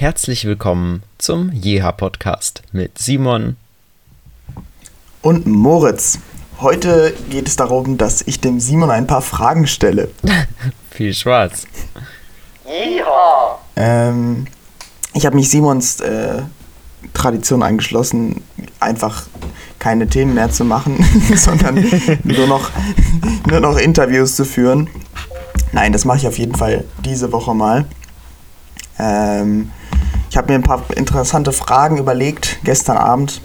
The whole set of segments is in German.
Herzlich willkommen zum Jeha Podcast mit Simon und Moritz. Heute geht es darum, dass ich dem Simon ein paar Fragen stelle. Viel Spaß. Jeha! Ähm, ich habe mich Simons äh, Tradition angeschlossen, einfach keine Themen mehr zu machen, sondern nur noch, nur noch Interviews zu führen. Nein, das mache ich auf jeden Fall diese Woche mal. Ähm, ich habe mir ein paar interessante Fragen überlegt gestern Abend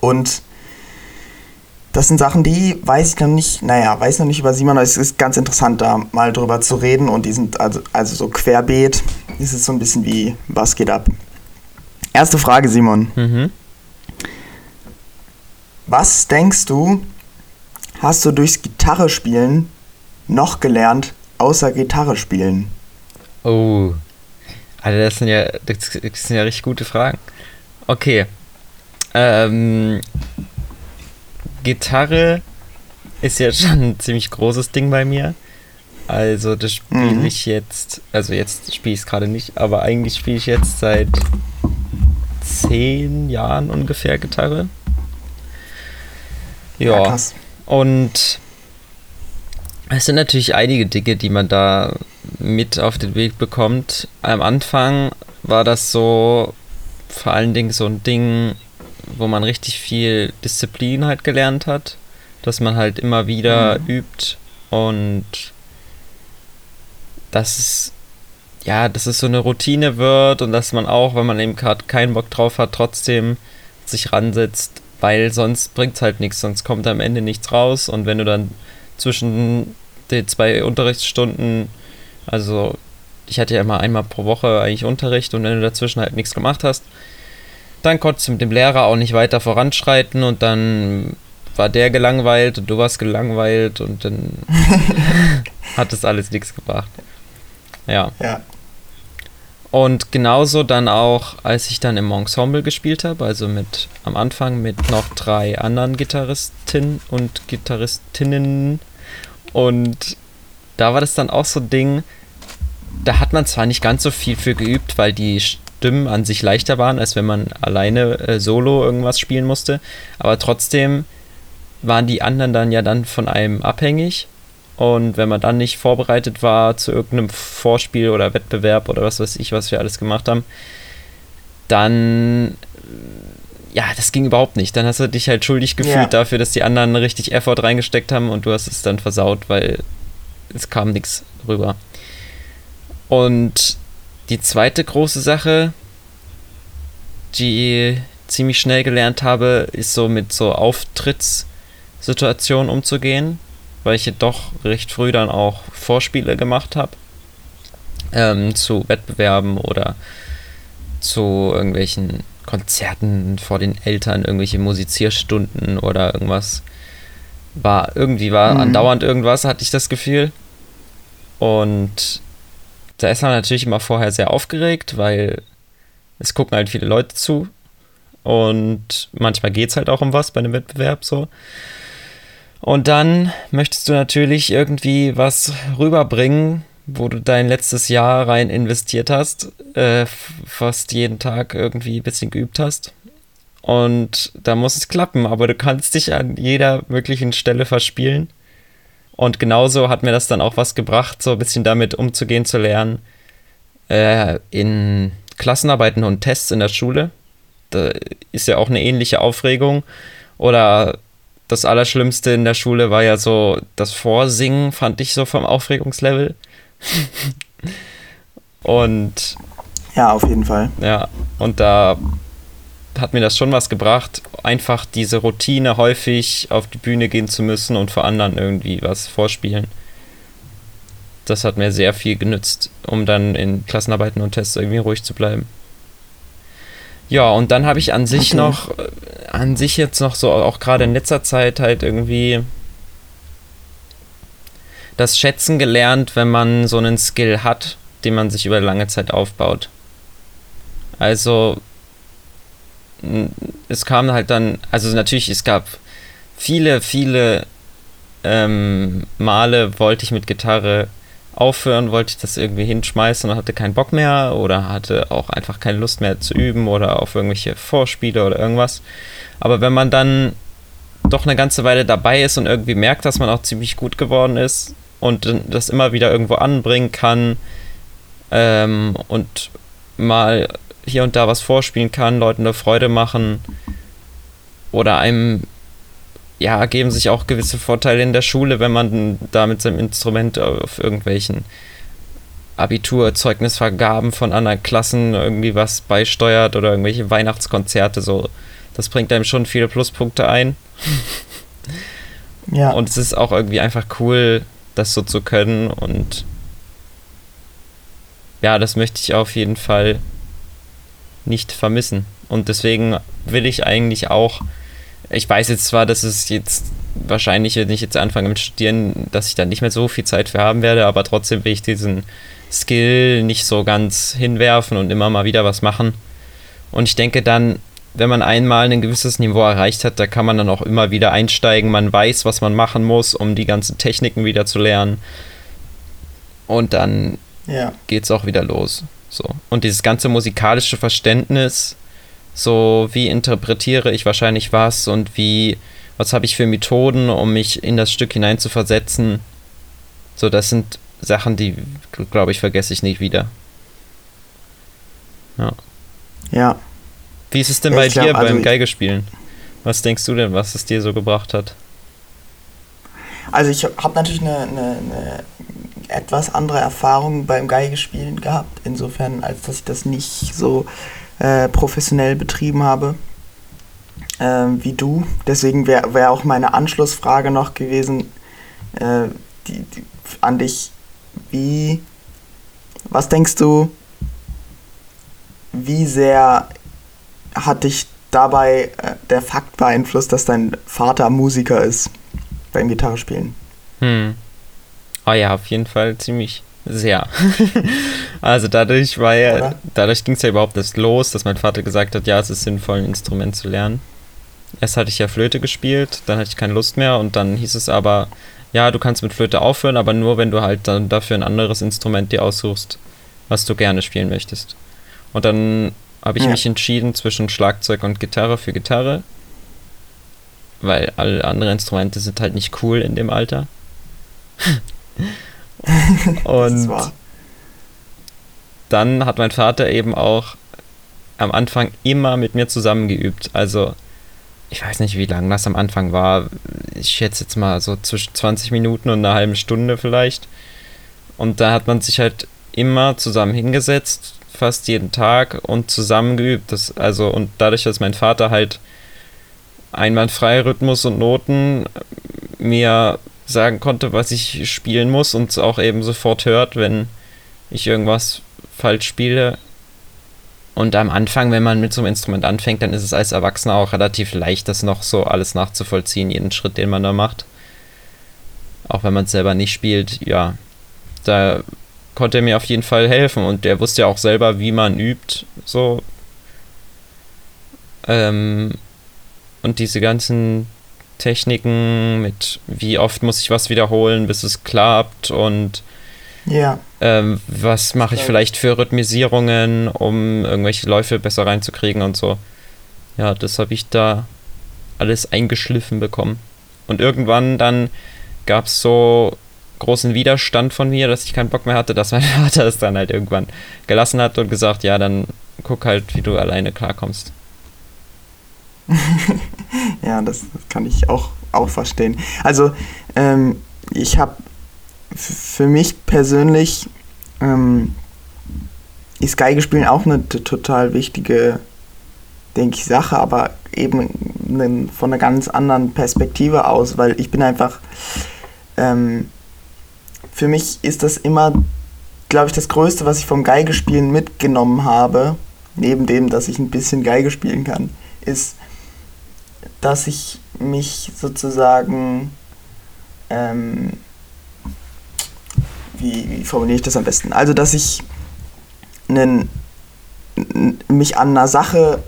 und das sind Sachen, die weiß ich noch nicht, naja, weiß noch nicht über Simon, aber es ist ganz interessant, da mal drüber zu reden und die sind also, also so querbeet. Es ist so ein bisschen wie, was geht ab? Erste Frage, Simon. Mhm. Was denkst du, hast du durchs Gitarre spielen noch gelernt, außer Gitarre spielen? Oh, also das sind ja, das sind ja richtig gute Fragen. Okay. Ähm, Gitarre ist ja schon ein ziemlich großes Ding bei mir. Also das spiele mhm. ich jetzt, also jetzt spiele ich es gerade nicht, aber eigentlich spiele ich jetzt seit zehn Jahren ungefähr Gitarre. Ja. ja und es sind natürlich einige Dinge, die man da mit auf den Weg bekommt. Am Anfang war das so vor allen Dingen so ein Ding, wo man richtig viel Disziplin halt gelernt hat, dass man halt immer wieder mhm. übt und dass es ja, dass es so eine Routine wird und dass man auch, wenn man eben gerade keinen Bock drauf hat, trotzdem sich ransetzt, weil sonst bringt es halt nichts, sonst kommt am Ende nichts raus und wenn du dann zwischen den zwei Unterrichtsstunden, also ich hatte ja immer einmal pro Woche eigentlich Unterricht und wenn du dazwischen halt nichts gemacht hast, dann konntest du mit dem Lehrer auch nicht weiter voranschreiten und dann war der gelangweilt und du warst gelangweilt und dann hat das alles nichts gebracht. Ja. ja. Und genauso dann auch, als ich dann im Ensemble gespielt habe, also mit am Anfang mit noch drei anderen Gitarristinnen und Gitarristinnen. Und da war das dann auch so ein Ding, da hat man zwar nicht ganz so viel für geübt, weil die Stimmen an sich leichter waren, als wenn man alleine äh, solo irgendwas spielen musste, aber trotzdem waren die anderen dann ja dann von einem abhängig und wenn man dann nicht vorbereitet war zu irgendeinem Vorspiel oder Wettbewerb oder was weiß ich, was wir alles gemacht haben, dann ja, das ging überhaupt nicht. Dann hast du dich halt schuldig gefühlt ja. dafür, dass die anderen richtig Effort reingesteckt haben und du hast es dann versaut, weil es kam nichts rüber. Und die zweite große Sache, die ziemlich schnell gelernt habe, ist so mit so Auftrittssituationen umzugehen weil ich doch recht früh dann auch Vorspiele gemacht habe ähm, zu Wettbewerben oder zu irgendwelchen Konzerten vor den Eltern, irgendwelche Musizierstunden oder irgendwas. War irgendwie war mhm. andauernd irgendwas, hatte ich das Gefühl. Und da ist man natürlich immer vorher sehr aufgeregt, weil es gucken halt viele Leute zu. Und manchmal geht es halt auch um was bei einem Wettbewerb so. Und dann möchtest du natürlich irgendwie was rüberbringen, wo du dein letztes Jahr rein investiert hast, äh, fast jeden Tag irgendwie ein bisschen geübt hast. Und da muss es klappen, aber du kannst dich an jeder möglichen Stelle verspielen. Und genauso hat mir das dann auch was gebracht, so ein bisschen damit umzugehen, zu lernen. Äh, in Klassenarbeiten und Tests in der Schule. Da ist ja auch eine ähnliche Aufregung. Oder das Allerschlimmste in der Schule war ja so das Vorsingen, fand ich so vom Aufregungslevel. und. Ja, auf jeden Fall. Ja, und da hat mir das schon was gebracht, einfach diese Routine häufig auf die Bühne gehen zu müssen und vor anderen irgendwie was vorspielen. Das hat mir sehr viel genützt, um dann in Klassenarbeiten und Tests irgendwie ruhig zu bleiben. Ja, und dann habe ich an sich okay. noch, äh, an sich jetzt noch so, auch gerade in letzter Zeit halt irgendwie das Schätzen gelernt, wenn man so einen Skill hat, den man sich über lange Zeit aufbaut. Also, es kam halt dann, also natürlich, es gab viele, viele ähm, Male wollte ich mit Gitarre aufhören, wollte ich das irgendwie hinschmeißen und hatte keinen Bock mehr oder hatte auch einfach keine Lust mehr zu üben oder auf irgendwelche Vorspiele oder irgendwas. Aber wenn man dann doch eine ganze Weile dabei ist und irgendwie merkt, dass man auch ziemlich gut geworden ist und das immer wieder irgendwo anbringen kann ähm, und mal hier und da was vorspielen kann, Leuten eine Freude machen oder einem ja, ergeben sich auch gewisse Vorteile in der Schule, wenn man da mit seinem Instrument auf irgendwelchen Abiturzeugnisvergaben von anderen Klassen irgendwie was beisteuert oder irgendwelche Weihnachtskonzerte so. Das bringt einem schon viele Pluspunkte ein. Ja. Und es ist auch irgendwie einfach cool, das so zu können und ja, das möchte ich auf jeden Fall nicht vermissen. Und deswegen will ich eigentlich auch ich weiß jetzt zwar, dass es jetzt wahrscheinlich, wenn ich jetzt anfange mit Studieren, dass ich da nicht mehr so viel Zeit für haben werde, aber trotzdem will ich diesen Skill nicht so ganz hinwerfen und immer mal wieder was machen. Und ich denke dann, wenn man einmal ein gewisses Niveau erreicht hat, da kann man dann auch immer wieder einsteigen. Man weiß, was man machen muss, um die ganzen Techniken wieder zu lernen. Und dann ja. es auch wieder los. So. Und dieses ganze musikalische Verständnis, so, wie interpretiere ich wahrscheinlich was und wie, was habe ich für Methoden, um mich in das Stück hineinzuversetzen. So, das sind Sachen, die, glaube ich, vergesse ich nicht wieder. Ja. Ja. Wie ist es denn ja, bei dir glaub, beim also Geigespielen? Was denkst du denn, was es dir so gebracht hat? Also ich habe natürlich eine, eine, eine, etwas andere Erfahrung beim Geigespielen gehabt, insofern, als dass ich das nicht so äh, professionell betrieben habe äh, wie du. Deswegen wäre wär auch meine Anschlussfrage noch gewesen äh, die, die, an dich. Wie, was denkst du, wie sehr hat dich dabei äh, der Fakt beeinflusst, dass dein Vater Musiker ist beim Gitarrespielen? Hm. Oh ja, auf jeden Fall ziemlich. Sehr. also dadurch war ja, dadurch ging es ja überhaupt erst los, dass mein Vater gesagt hat, ja, es ist sinnvoll, ein Instrument zu lernen. Erst hatte ich ja Flöte gespielt, dann hatte ich keine Lust mehr und dann hieß es aber, ja, du kannst mit Flöte aufhören, aber nur wenn du halt dann dafür ein anderes Instrument dir aussuchst, was du gerne spielen möchtest. Und dann habe ich ja. mich entschieden zwischen Schlagzeug und Gitarre für Gitarre, weil alle anderen Instrumente sind halt nicht cool in dem Alter. Und dann hat mein Vater eben auch am Anfang immer mit mir zusammen geübt. Also ich weiß nicht, wie lange das am Anfang war. Ich schätze jetzt mal so zwischen 20 Minuten und einer halben Stunde vielleicht. Und da hat man sich halt immer zusammen hingesetzt, fast jeden Tag und zusammen geübt. Das, also, und dadurch, dass mein Vater halt einwandfrei Rhythmus und Noten mir sagen konnte, was ich spielen muss und es auch eben sofort hört, wenn ich irgendwas falsch spiele. Und am Anfang, wenn man mit so einem Instrument anfängt, dann ist es als Erwachsener auch relativ leicht, das noch so alles nachzuvollziehen, jeden Schritt, den man da macht. Auch wenn man es selber nicht spielt, ja. Da konnte er mir auf jeden Fall helfen und der wusste ja auch selber, wie man übt, so. Ähm, und diese ganzen Techniken, mit wie oft muss ich was wiederholen, bis es klappt und ja. ähm, was mache ich vielleicht für Rhythmisierungen, um irgendwelche Läufe besser reinzukriegen und so. Ja, das habe ich da alles eingeschliffen bekommen. Und irgendwann dann gab es so großen Widerstand von mir, dass ich keinen Bock mehr hatte, dass mein Vater es dann halt irgendwann gelassen hat und gesagt, ja, dann guck halt, wie du alleine klarkommst. ja, das, kann ich auch, auch verstehen. Also, ähm, ich habe für mich persönlich ähm, ist Geigespielen auch eine total wichtige, denke ich, Sache, aber eben von einer ganz anderen Perspektive aus, weil ich bin einfach, ähm, für mich ist das immer, glaube ich, das Größte, was ich vom Geigespielen mitgenommen habe, neben dem, dass ich ein bisschen Geige spielen kann, ist dass ich mich sozusagen, ähm, wie, wie formuliere ich das am besten? Also, dass ich einen, mich an einer Sache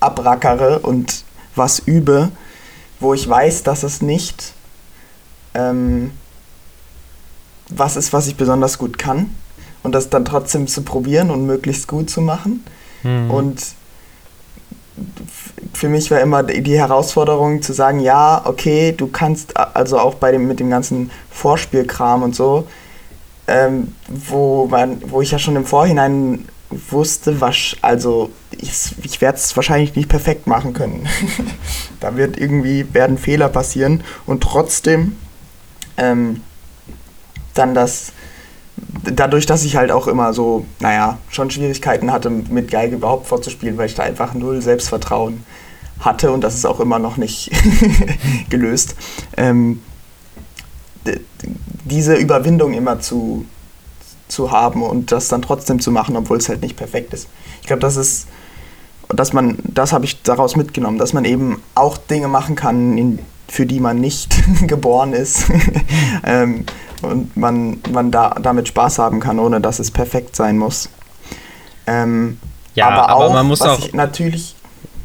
abrackere und was übe, wo ich weiß, dass es nicht, ähm, was ist, was ich besonders gut kann und das dann trotzdem zu probieren und möglichst gut zu machen. Mhm. Und für mich war immer die Herausforderung zu sagen, ja, okay, du kannst also auch bei dem mit dem ganzen Vorspielkram und so, ähm, wo man, wo ich ja schon im Vorhinein wusste, was, also ich, ich werde es wahrscheinlich nicht perfekt machen können. da wird irgendwie werden Fehler passieren und trotzdem ähm, dann das dadurch, dass ich halt auch immer so, naja, schon Schwierigkeiten hatte, mit Geige überhaupt vorzuspielen, weil ich da einfach null Selbstvertrauen hatte und das ist auch immer noch nicht gelöst, ähm, diese Überwindung immer zu, zu haben und das dann trotzdem zu machen, obwohl es halt nicht perfekt ist. Ich glaube, das ist, dass man, das habe ich daraus mitgenommen, dass man eben auch Dinge machen kann, in, für die man nicht geboren ist. ähm, und man, man da, damit Spaß haben kann, ohne dass es perfekt sein muss. Ähm, ja, aber, aber auch, man muss auch natürlich.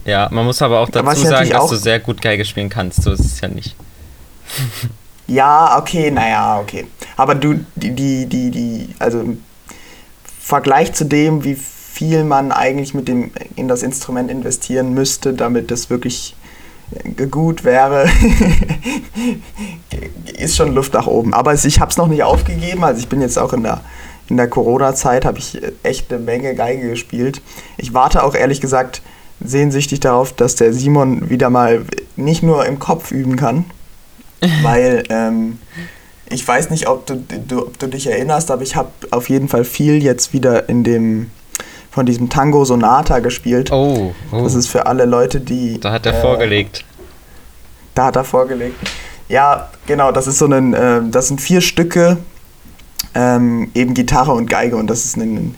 Ja, man muss aber auch dazu sagen, dass du sehr gut Geige spielen kannst. So ist es ja nicht. ja, okay, naja, okay. Aber du, die, die, die, die, also im Vergleich zu dem, wie viel man eigentlich mit dem in das Instrument investieren müsste, damit das wirklich gut wäre, ist schon Luft nach oben. Aber ich habe es noch nicht aufgegeben. Also ich bin jetzt auch in der, in der Corona-Zeit, habe ich echt eine Menge Geige gespielt. Ich warte auch ehrlich gesagt sehnsüchtig darauf, dass der Simon wieder mal nicht nur im Kopf üben kann, weil ähm, ich weiß nicht, ob du, du, ob du dich erinnerst, aber ich habe auf jeden Fall viel jetzt wieder in dem von diesem Tango Sonata gespielt. Oh, oh. Das ist für alle Leute, die. Da hat er äh, vorgelegt. Da hat er vorgelegt. Ja, genau, das ist so ein, äh, das sind vier Stücke, ähm, eben Gitarre und Geige und das ist ein,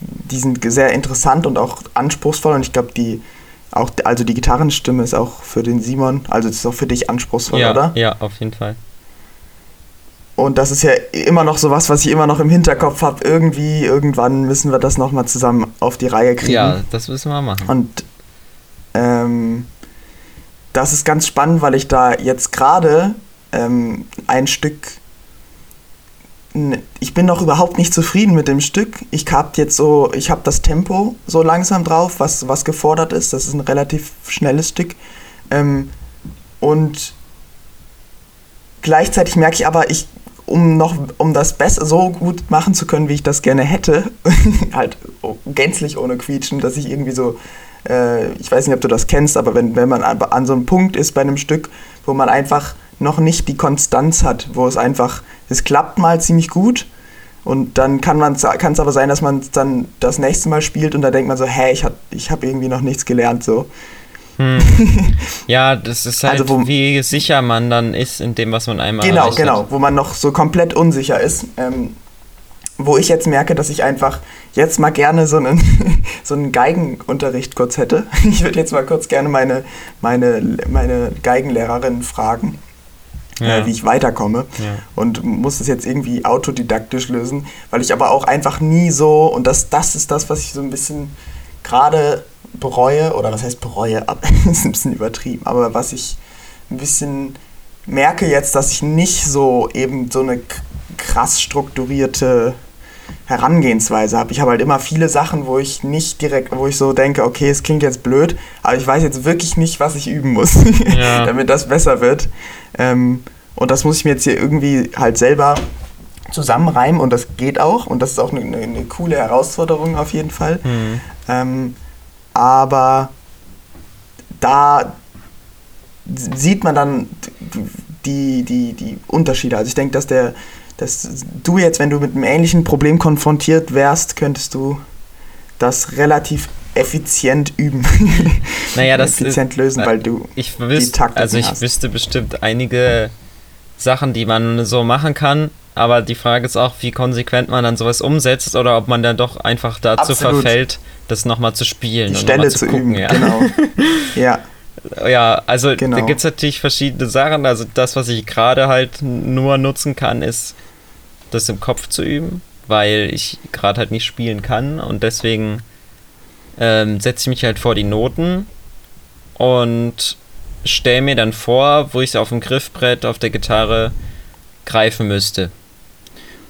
die sind sehr interessant und auch anspruchsvoll und ich glaube, die auch, also die Gitarrenstimme ist auch für den Simon, also es ist auch für dich anspruchsvoll, ja, oder? Ja, auf jeden Fall. Und das ist ja immer noch so was, was ich immer noch im Hinterkopf habe. Irgendwie, irgendwann müssen wir das nochmal zusammen auf die Reihe kriegen. Ja, das müssen wir machen. Und ähm, das ist ganz spannend, weil ich da jetzt gerade ähm, ein Stück. Ich bin noch überhaupt nicht zufrieden mit dem Stück. Ich habe jetzt so, ich habe das Tempo so langsam drauf, was, was gefordert ist. Das ist ein relativ schnelles Stück. Ähm, und gleichzeitig merke ich aber, ich um noch, um das besser so gut machen zu können, wie ich das gerne hätte, halt gänzlich ohne Quietschen, dass ich irgendwie so, äh, ich weiß nicht, ob du das kennst, aber wenn, wenn man an, an so einem Punkt ist bei einem Stück, wo man einfach noch nicht die Konstanz hat, wo es einfach, es klappt mal ziemlich gut und dann kann es aber sein, dass man dann das nächste Mal spielt und da denkt man so, hä, ich habe ich hab irgendwie noch nichts gelernt so. Hm. Ja, das ist halt, also wo, wie sicher man dann ist in dem, was man einmal Genau, genau, wo man noch so komplett unsicher ist. Ähm, wo ich jetzt merke, dass ich einfach jetzt mal gerne so einen, so einen Geigenunterricht kurz hätte. Ich würde jetzt mal kurz gerne meine, meine, meine Geigenlehrerin fragen, äh, ja. äh, wie ich weiterkomme. Ja. Und muss das jetzt irgendwie autodidaktisch lösen, weil ich aber auch einfach nie so, und das, das ist das, was ich so ein bisschen gerade bereue, oder was heißt bereue, ist ein bisschen übertrieben, aber was ich ein bisschen merke jetzt, dass ich nicht so eben so eine krass strukturierte Herangehensweise habe. Ich habe halt immer viele Sachen, wo ich nicht direkt, wo ich so denke, okay, es klingt jetzt blöd, aber ich weiß jetzt wirklich nicht, was ich üben muss, ja. damit das besser wird. Ähm, und das muss ich mir jetzt hier irgendwie halt selber zusammenreimen und das geht auch und das ist auch eine, eine coole Herausforderung auf jeden Fall. Mhm. Ähm, aber da sieht man dann die, die, die Unterschiede. Also ich denke, dass der, dass du jetzt, wenn du mit einem ähnlichen Problem konfrontiert wärst, könntest du das relativ effizient üben. Naja, das effizient ist, lösen, weil du ich wüsste, die Taktik Also ich hast. wüsste bestimmt einige Sachen, die man so machen kann, aber die Frage ist auch, wie konsequent man dann sowas umsetzt oder ob man dann doch einfach dazu Absolut. verfällt, das nochmal zu spielen Die und Stelle zu, zu gucken, üben. Ja. Genau. ja. Ja, also genau. da gibt es natürlich verschiedene Sachen. Also das, was ich gerade halt nur nutzen kann, ist das im Kopf zu üben, weil ich gerade halt nicht spielen kann und deswegen ähm, setze ich mich halt vor die Noten und stelle mir dann vor, wo ich auf dem Griffbrett auf der Gitarre greifen müsste.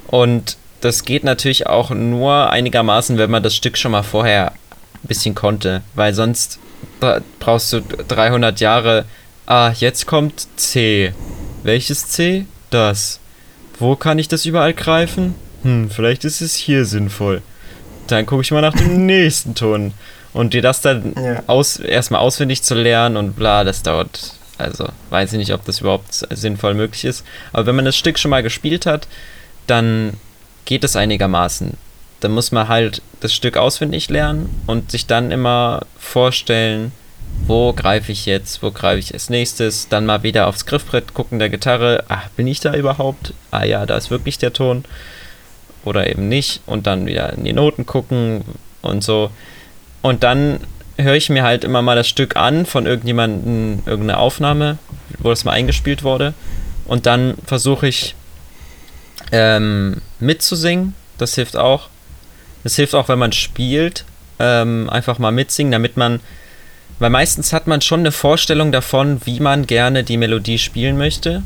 Und das geht natürlich auch nur einigermaßen, wenn man das Stück schon mal vorher ein bisschen konnte, weil sonst brauchst du 300 Jahre. Ah, jetzt kommt C. Welches C? Das. Wo kann ich das überall greifen? Hm, vielleicht ist es hier sinnvoll. Dann gucke ich mal nach dem nächsten Ton. Und dir das dann ja. aus, erstmal auswendig zu lernen und bla, das dauert. Also, weiß ich nicht, ob das überhaupt sinnvoll möglich ist. Aber wenn man das Stück schon mal gespielt hat, dann geht es einigermaßen. Dann muss man halt das Stück auswendig lernen und sich dann immer vorstellen, wo greife ich jetzt, wo greife ich als nächstes, dann mal wieder aufs Griffbrett gucken der Gitarre, ach, bin ich da überhaupt? Ah ja, da ist wirklich der Ton. Oder eben nicht. Und dann wieder in die Noten gucken und so. Und dann höre ich mir halt immer mal das Stück an von irgendjemandem, irgendeine Aufnahme, wo das mal eingespielt wurde. Und dann versuche ich ähm, mitzusingen. Das hilft auch. Das hilft auch, wenn man spielt. Ähm, einfach mal mitsingen, damit man weil meistens hat man schon eine Vorstellung davon, wie man gerne die Melodie spielen möchte,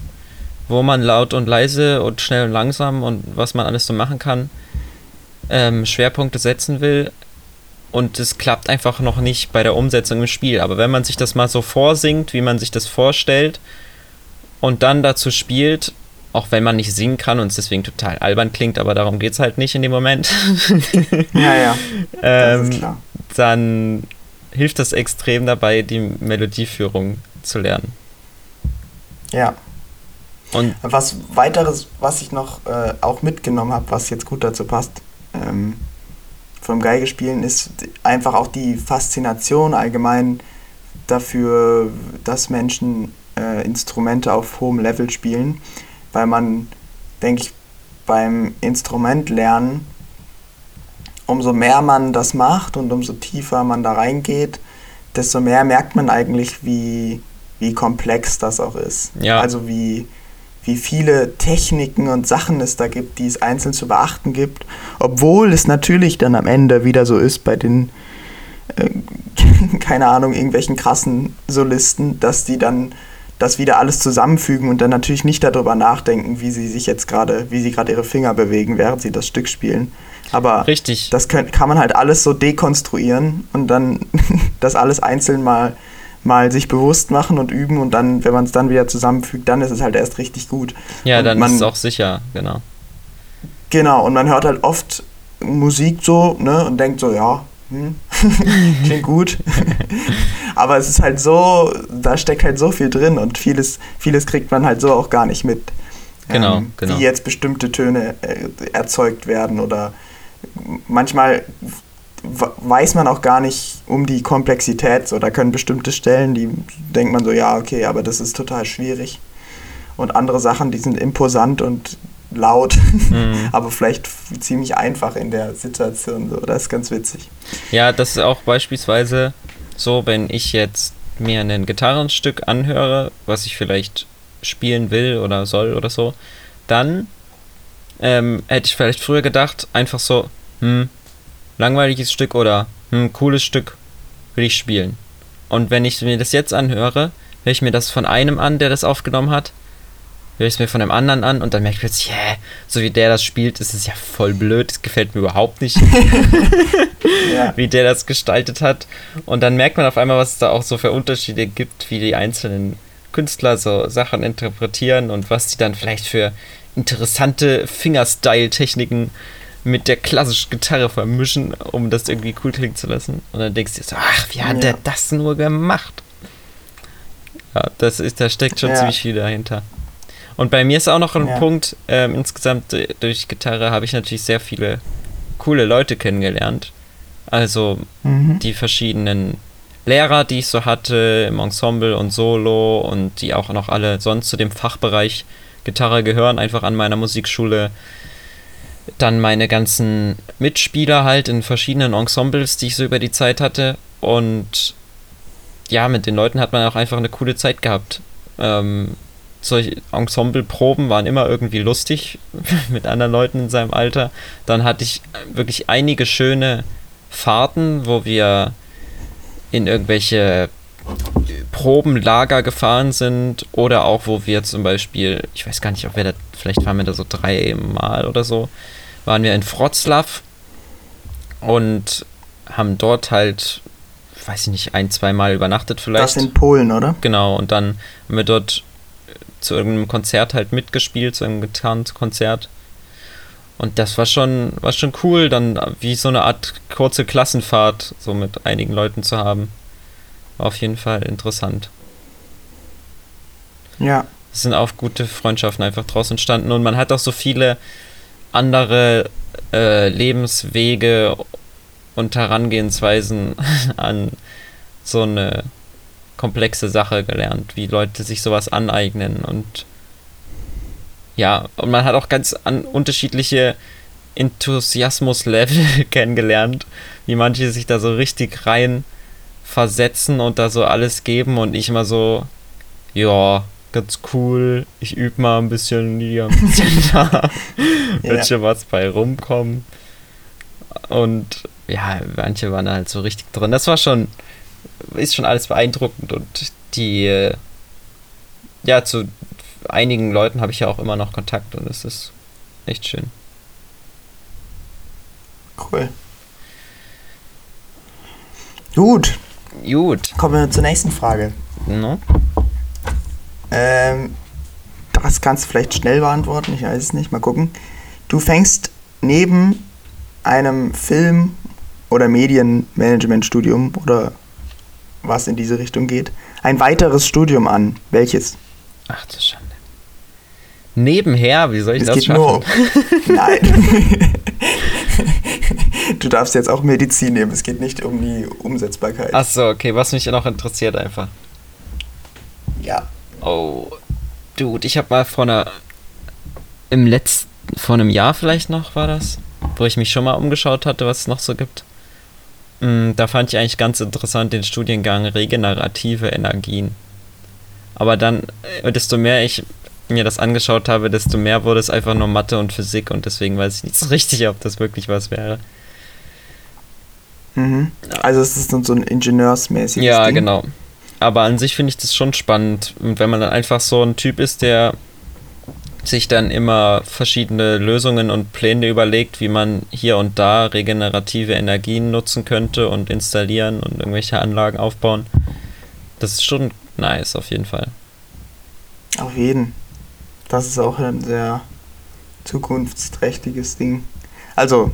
wo man laut und leise und schnell und langsam und was man alles so machen kann, ähm, Schwerpunkte setzen will. Und es klappt einfach noch nicht bei der Umsetzung im Spiel. Aber wenn man sich das mal so vorsingt, wie man sich das vorstellt, und dann dazu spielt, auch wenn man nicht singen kann und es deswegen total albern klingt, aber darum geht es halt nicht in dem Moment. ja, ja. ähm, dann hilft das extrem dabei, die Melodieführung zu lernen. Ja. Und was weiteres, was ich noch äh, auch mitgenommen habe, was jetzt gut dazu passt, ähm, vom Geigespielen, ist einfach auch die Faszination allgemein dafür, dass Menschen äh, Instrumente auf hohem Level spielen, weil man, denke ich, beim Instrument lernen umso mehr man das macht und umso tiefer man da reingeht, desto mehr merkt man eigentlich, wie, wie komplex das auch ist. Ja. Also wie, wie viele Techniken und Sachen es da gibt, die es einzeln zu beachten gibt, obwohl es natürlich dann am Ende wieder so ist bei den, äh, keine Ahnung, irgendwelchen krassen Solisten, dass die dann das wieder alles zusammenfügen und dann natürlich nicht darüber nachdenken, wie sie sich jetzt gerade, wie sie gerade ihre Finger bewegen, während sie das Stück spielen, aber Richtig. das kann, kann man halt alles so dekonstruieren und dann das alles einzeln mal, mal sich bewusst machen und üben und dann, wenn man es dann wieder zusammenfügt, dann ist es halt erst richtig gut. Ja, und dann man, ist es auch sicher, genau. Genau, und man hört halt oft Musik so, ne, und denkt so, ja, hm, klingt gut. Aber es ist halt so, da steckt halt so viel drin und vieles, vieles kriegt man halt so auch gar nicht mit. Genau, ähm, genau. Wie jetzt bestimmte Töne äh, erzeugt werden oder manchmal weiß man auch gar nicht um die Komplexität. So, da können bestimmte Stellen, die denkt man so, ja, okay, aber das ist total schwierig. Und andere Sachen, die sind imposant und laut, mhm. aber vielleicht ziemlich einfach in der Situation. So, das ist ganz witzig. Ja, das ist auch beispielsweise so, wenn ich jetzt mir ein Gitarrenstück anhöre, was ich vielleicht spielen will oder soll oder so, dann ähm, hätte ich vielleicht früher gedacht, einfach so, hm, langweiliges Stück oder hm, cooles Stück will ich spielen. Und wenn ich mir das jetzt anhöre, höre ich mir das von einem an, der das aufgenommen hat, höre ich es mir von einem anderen an und dann merke ich plötzlich, yeah, so wie der das spielt, ist es ja voll blöd, das gefällt mir überhaupt nicht, ja. wie der das gestaltet hat. Und dann merkt man auf einmal, was es da auch so für Unterschiede gibt, wie die einzelnen Künstler so Sachen interpretieren und was die dann vielleicht für interessante Fingerstyle-Techniken mit der klassischen Gitarre vermischen, um das irgendwie cool klingen zu lassen. Und dann denkst du dir so, ach, wie hat ja. der das nur gemacht? Ja, das ist, da steckt schon ja. ziemlich viel dahinter. Und bei mir ist auch noch ein ja. Punkt, ähm, insgesamt äh, durch Gitarre habe ich natürlich sehr viele coole Leute kennengelernt. Also mhm. die verschiedenen Lehrer, die ich so hatte im Ensemble und Solo und die auch noch alle sonst zu dem Fachbereich Gitarre gehören, einfach an meiner Musikschule. Dann meine ganzen Mitspieler halt in verschiedenen Ensembles, die ich so über die Zeit hatte. Und ja, mit den Leuten hat man auch einfach eine coole Zeit gehabt. Ähm, solche Ensembleproben waren immer irgendwie lustig mit anderen Leuten in seinem Alter. Dann hatte ich wirklich einige schöne Fahrten, wo wir in irgendwelche Probenlager gefahren sind oder auch, wo wir zum Beispiel, ich weiß gar nicht, ob wir da, vielleicht waren wir da so dreimal oder so, waren wir in Wroclaw und haben dort halt, weiß ich nicht, ein, zweimal übernachtet vielleicht. Das in Polen, oder? Genau, und dann haben wir dort zu irgendeinem Konzert halt mitgespielt, zu einem Gitarrenkonzert. Und das war schon, war schon cool, dann wie so eine Art kurze Klassenfahrt so mit einigen Leuten zu haben. War auf jeden Fall interessant. Ja. Es sind auch gute Freundschaften einfach draus entstanden und man hat auch so viele andere äh, Lebenswege und Herangehensweisen an so eine komplexe Sache gelernt, wie Leute sich sowas aneignen und ja, und man hat auch ganz an unterschiedliche Enthusiasmus-Level kennengelernt, wie manche sich da so richtig rein versetzen und da so alles geben und ich immer so, ja, ganz cool, ich übe mal ein bisschen hier, ein bisschen da, wird schon was bei rumkommen. Und ja, manche waren halt so richtig drin. Das war schon, ist schon alles beeindruckend und die, ja, zu einigen Leuten habe ich ja auch immer noch Kontakt und es ist echt schön. Cool. Gut. Gut. Kommen wir zur nächsten Frage. No? Ähm, das kannst du vielleicht schnell beantworten, ich weiß es nicht, mal gucken. Du fängst neben einem Film- oder Medienmanagementstudium oder was in diese Richtung geht, ein weiteres Studium an. Welches? Ach du Schande. Nebenher, wie soll ich es das geht schaffen? Nur Nein. du darfst jetzt auch Medizin nehmen, es geht nicht um die Umsetzbarkeit. Achso, okay, was mich noch interessiert einfach. Ja. Oh, Dude, ich habe mal vor einer. Im letzten. Vor einem Jahr vielleicht noch war das, wo ich mich schon mal umgeschaut hatte, was es noch so gibt. Mm, da fand ich eigentlich ganz interessant den Studiengang regenerative Energien. Aber dann, äh, desto mehr ich mir das angeschaut habe, desto mehr wurde es einfach nur Mathe und Physik und deswegen weiß ich nicht so richtig, ob das wirklich was wäre. Mhm. Also es ist dann so ein ingenieursmäßiges Ja, Ding. genau. Aber an sich finde ich das schon spannend. Und wenn man dann einfach so ein Typ ist, der sich dann immer verschiedene Lösungen und Pläne überlegt, wie man hier und da regenerative Energien nutzen könnte und installieren und irgendwelche Anlagen aufbauen. Das ist schon nice, auf jeden Fall. Auf jeden. Das ist auch ein sehr zukunftsträchtiges Ding. Also,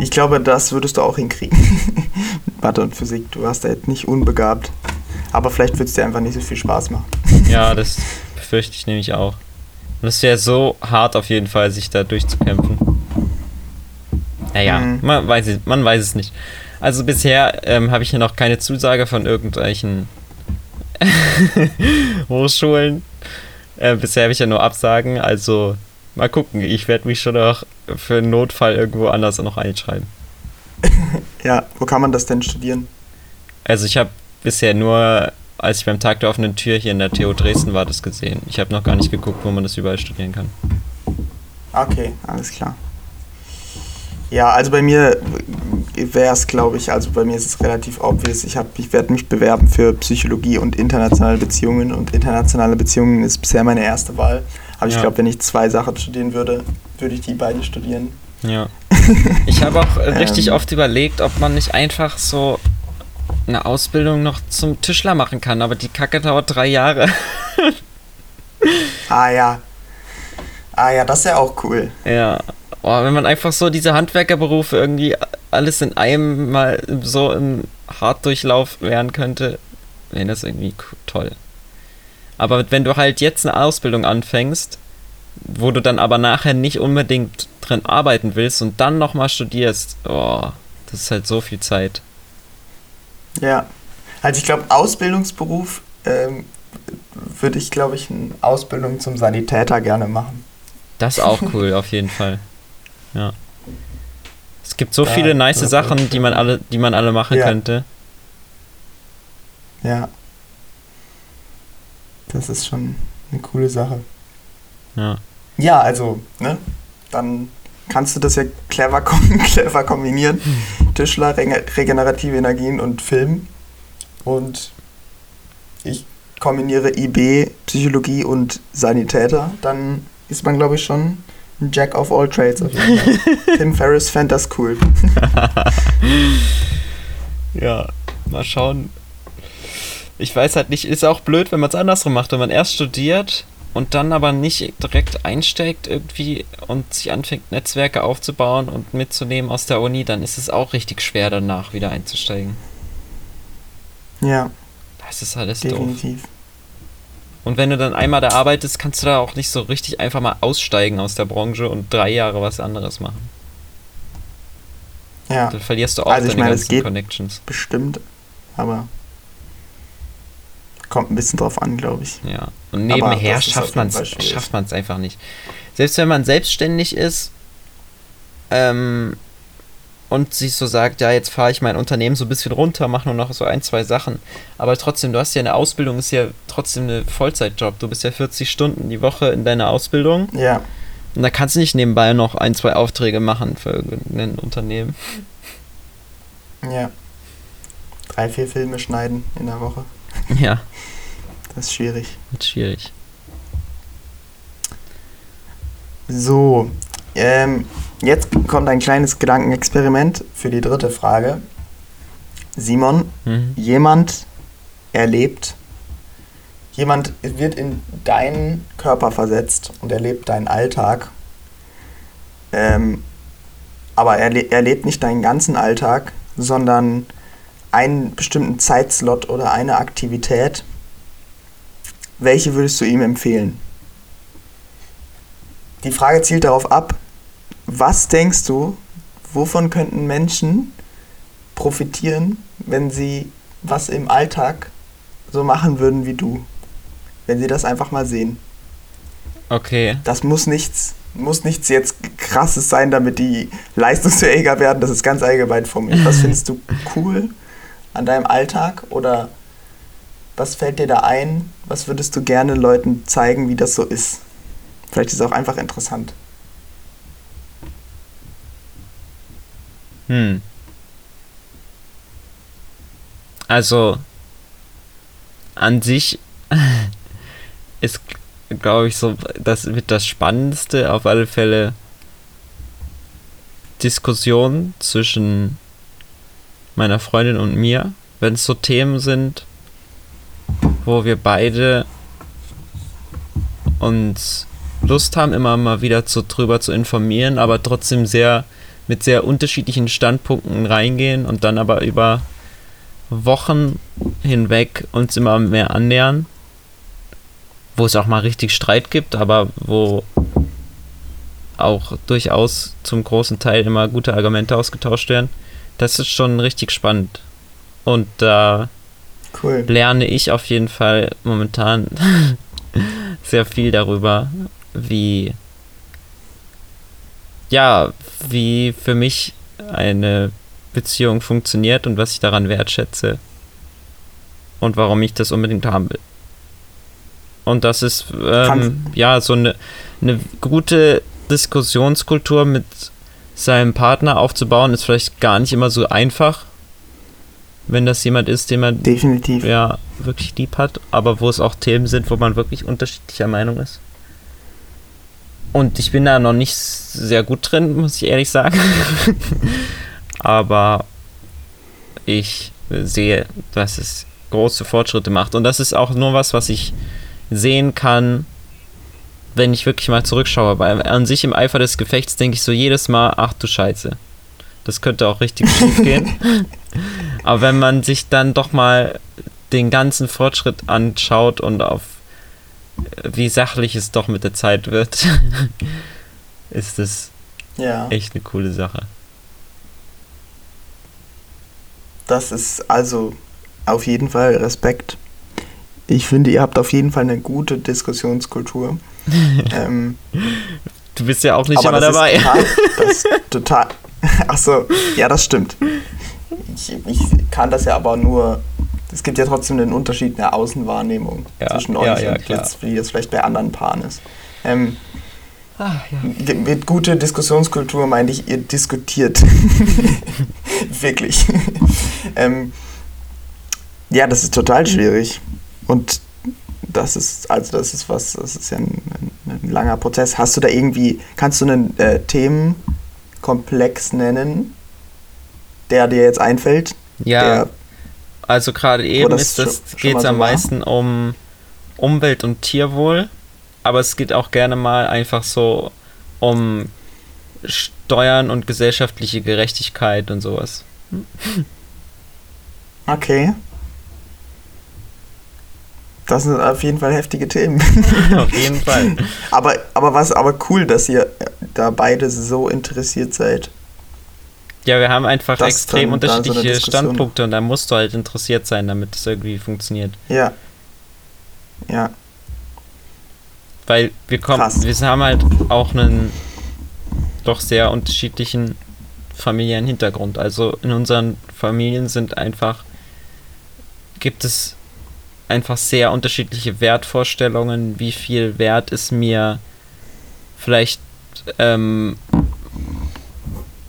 ich glaube, das würdest du auch hinkriegen. Mathe und Physik, du warst da jetzt nicht unbegabt. Aber vielleicht wird es dir einfach nicht so viel Spaß machen. ja, das befürchte ich nämlich auch. Und es wäre so hart auf jeden Fall, sich da durchzukämpfen. Naja, mhm. man, weiß es, man weiß es nicht. Also bisher ähm, habe ich hier noch keine Zusage von irgendwelchen Hochschulen. Äh, bisher habe ich ja nur Absagen, also mal gucken. Ich werde mich schon noch für einen Notfall irgendwo anders noch einschreiben. ja, wo kann man das denn studieren? Also ich habe bisher nur, als ich beim Tag der offenen Tür hier in der TU Dresden war, das gesehen. Ich habe noch gar nicht geguckt, wo man das überall studieren kann. Okay, alles klar. Ja, also bei mir wäre es, glaube ich, also bei mir ist es relativ obvious. Ich, ich werde mich bewerben für Psychologie und internationale Beziehungen und internationale Beziehungen ist bisher meine erste Wahl. Aber ja. ich glaube, wenn ich zwei Sachen studieren würde, würde ich die beiden studieren. Ja. Ich habe auch richtig ähm, oft überlegt, ob man nicht einfach so eine Ausbildung noch zum Tischler machen kann, aber die Kacke dauert drei Jahre. ah ja. Ah ja, das ist ja auch cool. Ja. Oh, wenn man einfach so diese Handwerkerberufe irgendwie alles in einem mal so im Hartdurchlauf lernen könnte, wäre das irgendwie toll. Aber wenn du halt jetzt eine Ausbildung anfängst, wo du dann aber nachher nicht unbedingt drin arbeiten willst und dann nochmal studierst, oh, das ist halt so viel Zeit. Ja, also ich glaube, Ausbildungsberuf ähm, würde ich, glaube ich, eine Ausbildung zum Sanitäter gerne machen. Das ist auch cool, auf jeden Fall. Ja. Es gibt so ja, viele nice Sachen, die man alle, die man alle machen ja. könnte. Ja. Das ist schon eine coole Sache. Ja. Ja, also, ne? Dann kannst du das ja clever, clever kombinieren. Tischler, regenerative Energien und Film. Und ich kombiniere IB, Psychologie und Sanitäter, dann ist man, glaube ich, schon ein Jack of all trades. Auf jeden Fall. Tim Ferriss fand das cool. ja, mal schauen. Ich weiß halt nicht, ist auch blöd, wenn man es andersrum macht, wenn man erst studiert und dann aber nicht direkt einsteigt irgendwie und sich anfängt, Netzwerke aufzubauen und mitzunehmen aus der Uni, dann ist es auch richtig schwer danach wieder einzusteigen. Ja. Das ist alles definitiv. doof. Und wenn du dann einmal da arbeitest, kannst du da auch nicht so richtig einfach mal aussteigen aus der Branche und drei Jahre was anderes machen. Ja. Dann verlierst du auch also deine meine, ganzen Connections. Bestimmt, aber kommt ein bisschen drauf an, glaube ich. Ja. Und nebenher schafft man es schafft einfach nicht. Selbst wenn man selbstständig ist ähm, und sich so sagt, ja, jetzt fahre ich mein Unternehmen so ein bisschen runter, mache nur noch so ein, zwei Sachen. Aber trotzdem, du hast ja eine Ausbildung, ist ja trotzdem eine Vollzeitjob. Du bist ja 40 Stunden die Woche in deiner Ausbildung. Ja. Und da kannst du nicht nebenbei noch ein, zwei Aufträge machen für irgendein Unternehmen. Ja. Drei, vier Filme schneiden in der Woche. Ja. Das ist schwierig. Das ist schwierig. So, ähm, jetzt kommt ein kleines Gedankenexperiment für die dritte Frage. Simon, mhm. jemand erlebt, jemand wird in deinen Körper versetzt und erlebt deinen Alltag, ähm, aber er, er lebt nicht deinen ganzen Alltag, sondern einen bestimmten Zeitslot oder eine Aktivität. Welche würdest du ihm empfehlen? Die Frage zielt darauf ab, was denkst du, wovon könnten Menschen profitieren, wenn sie was im Alltag so machen würden wie du? Wenn sie das einfach mal sehen. Okay. Das muss nichts, muss nichts jetzt krasses sein, damit die leistungsfähiger werden. Das ist ganz allgemein formuliert. Was findest du cool an deinem Alltag oder was fällt dir da ein? Was würdest du gerne Leuten zeigen, wie das so ist? Vielleicht ist es auch einfach interessant. Hm. Also, an sich ist, glaube ich, so, das wird das Spannendste auf alle Fälle Diskussion zwischen meiner Freundin und mir, wenn es so Themen sind, wo wir beide uns Lust haben, immer mal wieder zu, drüber zu informieren, aber trotzdem sehr mit sehr unterschiedlichen Standpunkten reingehen und dann aber über Wochen hinweg uns immer mehr annähern, wo es auch mal richtig Streit gibt, aber wo auch durchaus zum großen Teil immer gute Argumente ausgetauscht werden. Das ist schon richtig spannend. Und da cool. lerne ich auf jeden Fall momentan sehr viel darüber, wie ja, wie für mich eine Beziehung funktioniert und was ich daran wertschätze und warum ich das unbedingt haben will. Und das ist ähm, ja so eine, eine gute Diskussionskultur mit seinem Partner aufzubauen, ist vielleicht gar nicht immer so einfach, wenn das jemand ist, den man definitiv ja wirklich lieb hat, aber wo es auch Themen sind, wo man wirklich unterschiedlicher Meinung ist. Und ich bin da noch nicht sehr gut drin, muss ich ehrlich sagen. Aber ich sehe, dass es große Fortschritte macht. Und das ist auch nur was, was ich sehen kann, wenn ich wirklich mal zurückschaue. Weil an sich im Eifer des Gefechts denke ich so jedes Mal, ach du Scheiße. Das könnte auch richtig schief gehen. Aber wenn man sich dann doch mal den ganzen Fortschritt anschaut und auf wie sachlich es doch mit der Zeit wird, ist es ja. echt eine coole Sache. Das ist also auf jeden Fall Respekt. Ich finde, ihr habt auf jeden Fall eine gute Diskussionskultur. ähm, du bist ja auch nicht immer dabei. Total, das total. Achso, ja, das stimmt. Ich, ich kann das ja aber nur es gibt ja trotzdem einen Unterschied in der Außenwahrnehmung ja, zwischen euch ja, ja, und jetzt, wie das vielleicht bei anderen Paaren ist. Ähm, ah, mit guter Diskussionskultur meinte ich, ihr diskutiert. Wirklich. ähm, ja, das ist total schwierig. Und das ist, also das ist was, das ist ja ein, ein, ein langer Prozess. Hast du da irgendwie, kannst du einen äh, Themenkomplex nennen, der dir jetzt einfällt? Ja, der, also gerade eben ist das, geht es am war? meisten um Umwelt und Tierwohl, aber es geht auch gerne mal einfach so um Steuern und gesellschaftliche Gerechtigkeit und sowas. Okay. Das sind auf jeden Fall heftige Themen. auf jeden Fall. aber, aber was aber cool, dass ihr da beide so interessiert seid. Ja, wir haben einfach das extrem unterschiedliche so Standpunkte und da musst du halt interessiert sein, damit es irgendwie funktioniert. Ja. Ja. Weil wir kommen, Krass. wir haben halt auch einen doch sehr unterschiedlichen familiären Hintergrund. Also in unseren Familien sind einfach, gibt es einfach sehr unterschiedliche Wertvorstellungen, wie viel Wert ist mir vielleicht, ähm,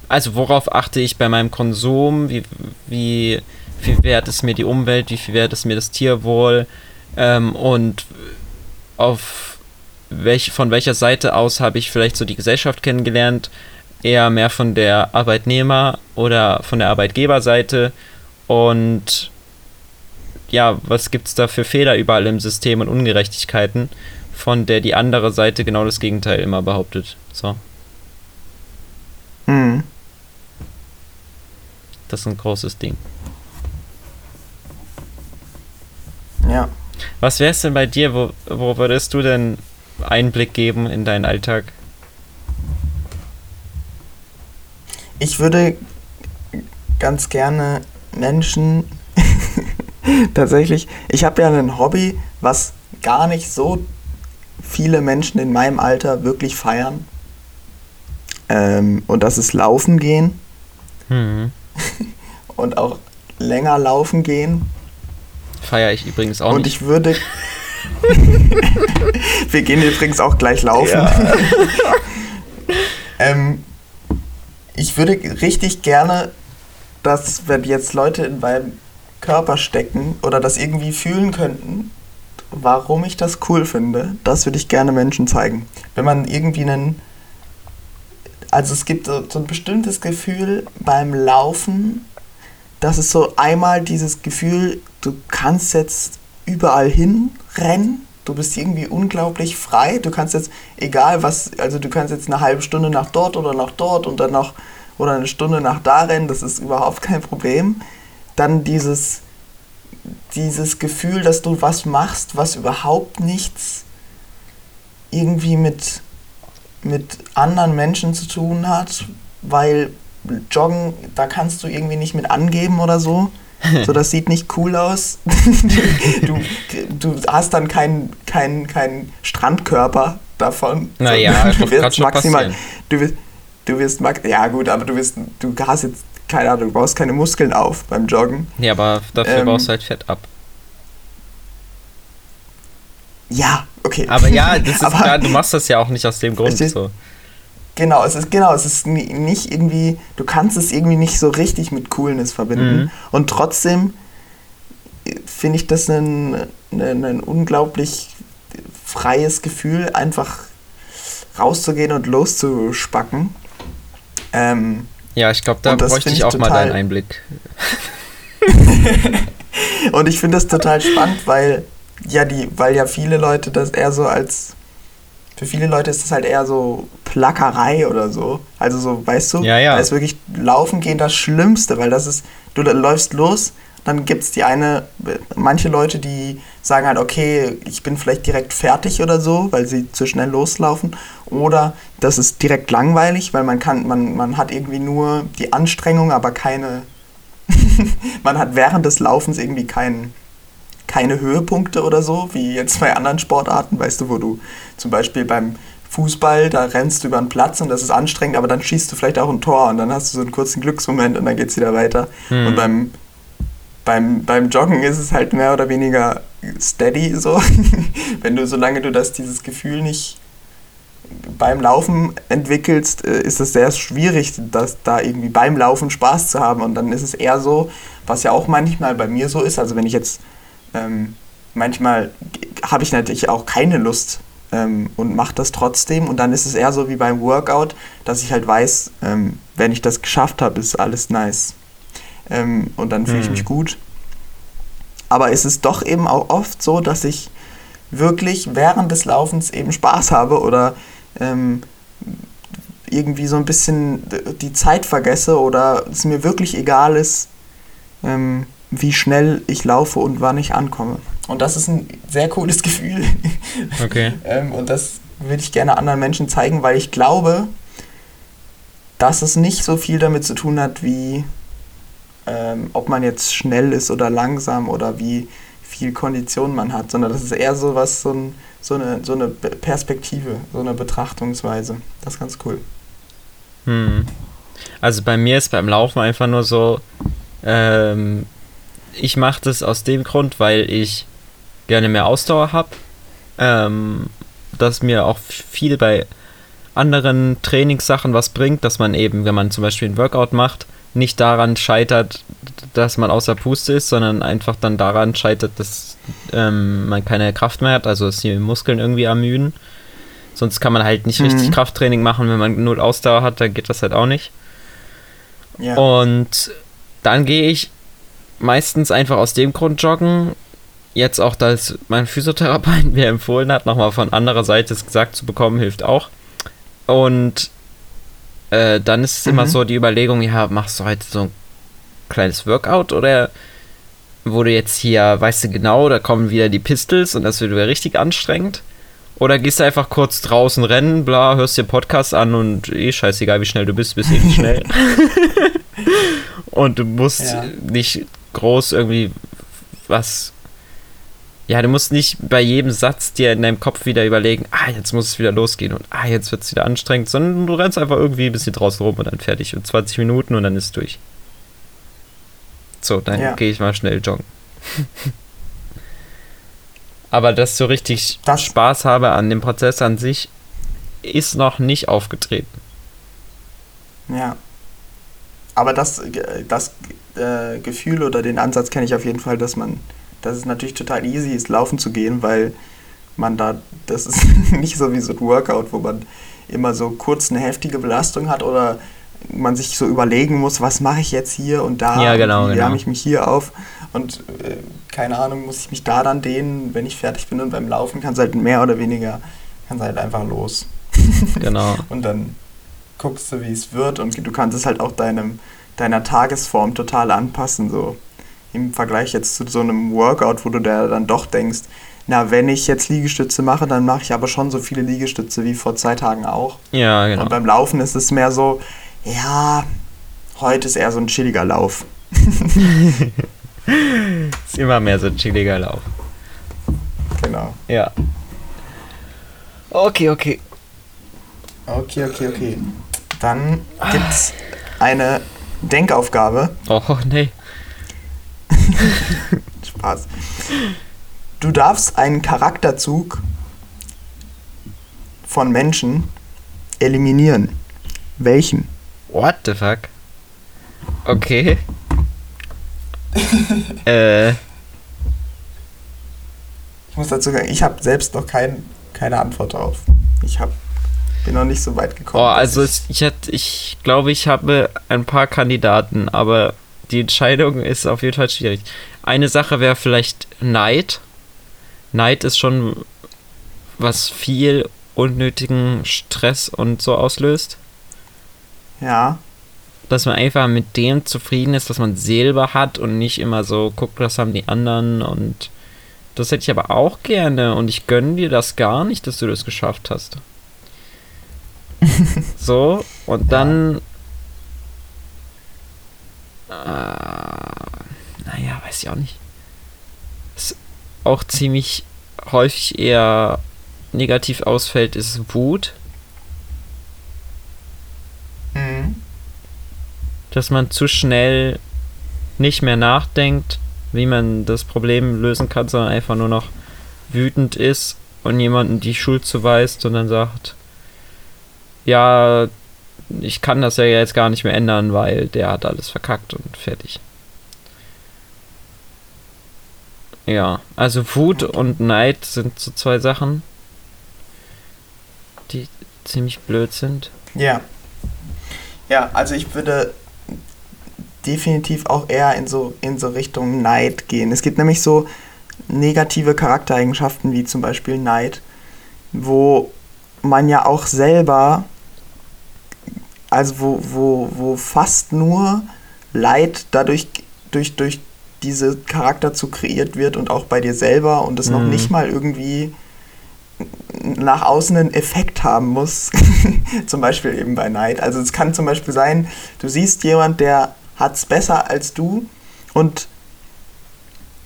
also worauf achte ich bei meinem Konsum, wie, wie viel wert ist mir die Umwelt, wie viel wert ist mir das Tierwohl ähm, und auf welch, von welcher Seite aus habe ich vielleicht so die Gesellschaft kennengelernt, eher mehr von der Arbeitnehmer- oder von der Arbeitgeberseite und ja, was gibt es da für Fehler überall im System und Ungerechtigkeiten, von der die andere Seite genau das Gegenteil immer behauptet. So. Mhm. Das ist ein großes Ding. Ja. Was wäre es denn bei dir? Wo, wo würdest du denn Einblick geben in deinen Alltag? Ich würde ganz gerne Menschen tatsächlich, ich habe ja ein Hobby, was gar nicht so viele Menschen in meinem Alter wirklich feiern. Ähm, und das ist Laufen gehen. Mhm. und auch länger laufen gehen. Feiere ich übrigens auch und nicht. Ich würde. Wir gehen übrigens auch gleich laufen. Ja. ähm, ich würde richtig gerne, dass wenn jetzt Leute in meinem Körper stecken oder das irgendwie fühlen könnten, warum ich das cool finde, das würde ich gerne Menschen zeigen. Wenn man irgendwie einen. Also es gibt so, so ein bestimmtes Gefühl beim Laufen, das ist so einmal dieses Gefühl, du kannst jetzt überall hin rennen, du bist irgendwie unglaublich frei, du kannst jetzt, egal was, also du kannst jetzt eine halbe Stunde nach dort oder nach dort und dann noch, oder eine Stunde nach da rennen, das ist überhaupt kein Problem dann dieses, dieses Gefühl, dass du was machst, was überhaupt nichts irgendwie mit, mit anderen Menschen zu tun hat, weil Joggen, da kannst du irgendwie nicht mit angeben oder so. So, das sieht nicht cool aus. du, du hast dann keinen kein, kein Strandkörper davon. Naja, so, du wirst maximal. Du wirst, du wirst ja gut, aber du wirst, du hast jetzt keine Ahnung, du baust keine Muskeln auf beim Joggen. Ja, aber dafür ähm, baust du halt Fett ab. Ja, okay. Aber ja, das ist klar, du machst das ja auch nicht aus dem Grund ist, so. Genau, es ist genau, es ist nicht irgendwie, du kannst es irgendwie nicht so richtig mit Coolness verbinden. Mhm. Und trotzdem äh, finde ich das ein, ein, ein unglaublich freies Gefühl, einfach rauszugehen und loszuspacken. Ähm, ja, ich glaube, da bräuchte ich auch mal deinen Einblick. und ich finde das total spannend, weil ja die, weil ja viele Leute das eher so als für viele Leute ist das halt eher so Plackerei oder so. Also so, weißt du, ja, ja. da ist wirklich Laufen gehen das Schlimmste, weil das ist, du läufst los, dann gibt es die eine, manche Leute, die sagen halt, okay, ich bin vielleicht direkt fertig oder so, weil sie zu schnell loslaufen. Oder das ist direkt langweilig, weil man kann, man, man hat irgendwie nur die Anstrengung, aber keine, man hat während des Laufens irgendwie keinen keine Höhepunkte oder so, wie jetzt bei anderen Sportarten, weißt du, wo du zum Beispiel beim Fußball, da rennst du über einen Platz und das ist anstrengend, aber dann schießt du vielleicht auch ein Tor und dann hast du so einen kurzen Glücksmoment und dann geht es wieder weiter. Hm. Und beim beim, beim Joggen ist es halt mehr oder weniger steady so. Wenn du, solange du das, dieses Gefühl nicht beim Laufen entwickelst, äh, ist es sehr schwierig, das da irgendwie beim Laufen Spaß zu haben. Und dann ist es eher so, was ja auch manchmal bei mir so ist, also wenn ich jetzt ähm, manchmal habe ich natürlich auch keine Lust ähm, und mache das trotzdem. Und dann ist es eher so wie beim Workout, dass ich halt weiß, ähm, wenn ich das geschafft habe, ist alles nice. Ähm, und dann fühle ich mich mhm. gut. Aber es ist doch eben auch oft so, dass ich wirklich während des Laufens eben Spaß habe oder ähm, irgendwie so ein bisschen die Zeit vergesse oder es mir wirklich egal ist, ähm, wie schnell ich laufe und wann ich ankomme. Und das ist ein sehr cooles Gefühl. Okay. ähm, und das würde ich gerne anderen Menschen zeigen, weil ich glaube, dass es nicht so viel damit zu tun hat, wie ähm, ob man jetzt schnell ist oder langsam oder wie viel Kondition man hat, sondern das ist eher so was, so, ein, so, eine, so eine Perspektive, so eine Betrachtungsweise. Das ist ganz cool. Hm. Also bei mir ist beim Laufen einfach nur so, ähm, ich mache das aus dem Grund, weil ich gerne mehr Ausdauer habe. Ähm, dass mir auch viel bei anderen Trainingssachen was bringt, dass man eben, wenn man zum Beispiel ein Workout macht, nicht daran scheitert, dass man außer Puste ist, sondern einfach dann daran scheitert, dass ähm, man keine Kraft mehr hat, also dass die Muskeln irgendwie ermüden. Sonst kann man halt nicht mhm. richtig Krafttraining machen, wenn man null Ausdauer hat, dann geht das halt auch nicht. Ja. Und dann gehe ich meistens einfach aus dem Grund joggen. Jetzt auch, dass mein Physiotherapeut mir empfohlen hat, nochmal von anderer Seite gesagt zu bekommen, hilft auch. Und äh, dann ist es mhm. immer so die Überlegung, ja, machst du heute so ein kleines Workout oder wo du jetzt hier, weißt du genau, da kommen wieder die Pistols und das wird wieder richtig anstrengend. Oder gehst du einfach kurz draußen rennen, bla, hörst dir Podcast an und eh scheißegal, wie schnell du bist, bist eh nicht schnell. und du musst ja. nicht groß irgendwie was. Ja, du musst nicht bei jedem Satz dir in deinem Kopf wieder überlegen, ah, jetzt muss es wieder losgehen und ah, jetzt wird es wieder anstrengend, sondern du rennst einfach irgendwie ein bisschen draußen rum und dann fertig und 20 Minuten und dann ist es durch. So, dann ja. gehe ich mal schnell joggen. Aber dass so richtig das Spaß habe an dem Prozess an sich, ist noch nicht aufgetreten. Ja. Aber das, das äh, Gefühl oder den Ansatz kenne ich auf jeden Fall, dass man, dass es natürlich total easy ist, laufen zu gehen, weil man da, das ist nicht so wie so ein Workout, wo man immer so kurz eine heftige Belastung hat oder man sich so überlegen muss, was mache ich jetzt hier und da, ja, genau, wie genau. wärme ich mich hier auf und äh, keine Ahnung, muss ich mich da dann dehnen, wenn ich fertig bin und beim Laufen kann es halt mehr oder weniger, kann es halt einfach los. Genau. und dann guckst du, wie es wird und du kannst es halt auch deinem, deiner Tagesform total anpassen, so im Vergleich jetzt zu so einem Workout, wo du da dann doch denkst, na, wenn ich jetzt Liegestütze mache, dann mache ich aber schon so viele Liegestütze wie vor zwei Tagen auch. Ja, genau. Und beim Laufen ist es mehr so, ja, heute ist eher so ein chilliger Lauf. ist immer mehr so ein chilliger Lauf. Genau. Ja. Okay, okay. Okay, okay, okay. Dann gibt's eine Denkaufgabe. Oh, nee. Spaß. Du darfst einen Charakterzug von Menschen eliminieren. Welchen? What the fuck? Okay. äh. Ich muss dazu sagen, ich habe selbst noch kein, keine Antwort darauf. Ich hab, bin noch nicht so weit gekommen. Oh, also ich, ich, ich glaube, ich habe ein paar Kandidaten, aber die Entscheidung ist auf jeden Fall schwierig. Eine Sache wäre vielleicht Neid. Neid ist schon was viel unnötigen Stress und so auslöst. Ja. Dass man einfach mit dem zufrieden ist, was man selber hat und nicht immer so guckt, was haben die anderen und das hätte ich aber auch gerne und ich gönne dir das gar nicht, dass du das geschafft hast. so, und dann. Ja. Äh, naja, weiß ich auch nicht. Was auch ziemlich häufig eher negativ ausfällt, ist Wut. Mhm. Dass man zu schnell nicht mehr nachdenkt, wie man das Problem lösen kann, sondern einfach nur noch wütend ist und jemanden die Schuld zuweist und dann sagt, ja, ich kann das ja jetzt gar nicht mehr ändern, weil der hat alles verkackt und fertig. Ja, also Wut und Neid sind so zwei Sachen, die ziemlich blöd sind. Ja. Ja, also ich würde definitiv auch eher in so, in so Richtung Neid gehen. Es gibt nämlich so negative Charaktereigenschaften wie zum Beispiel Neid, wo man ja auch selber, also wo, wo, wo fast nur Leid dadurch durch, durch diese Charakterzug kreiert wird und auch bei dir selber und es mhm. noch nicht mal irgendwie nach außen einen Effekt haben muss. zum Beispiel eben bei Neid. Also es kann zum Beispiel sein, du siehst jemand, der hat es besser als du und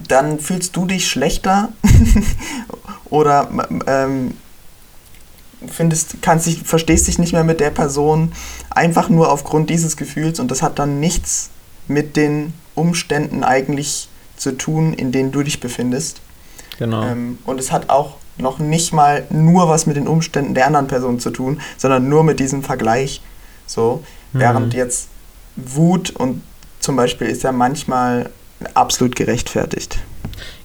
dann fühlst du dich schlechter oder ähm, findest, kannst dich, verstehst dich nicht mehr mit der Person einfach nur aufgrund dieses Gefühls und das hat dann nichts mit den Umständen eigentlich zu tun, in denen du dich befindest. Genau. Ähm, und es hat auch noch nicht mal nur was mit den Umständen der anderen Person zu tun, sondern nur mit diesem Vergleich. So, mhm. während jetzt Wut und zum Beispiel ist ja manchmal absolut gerechtfertigt.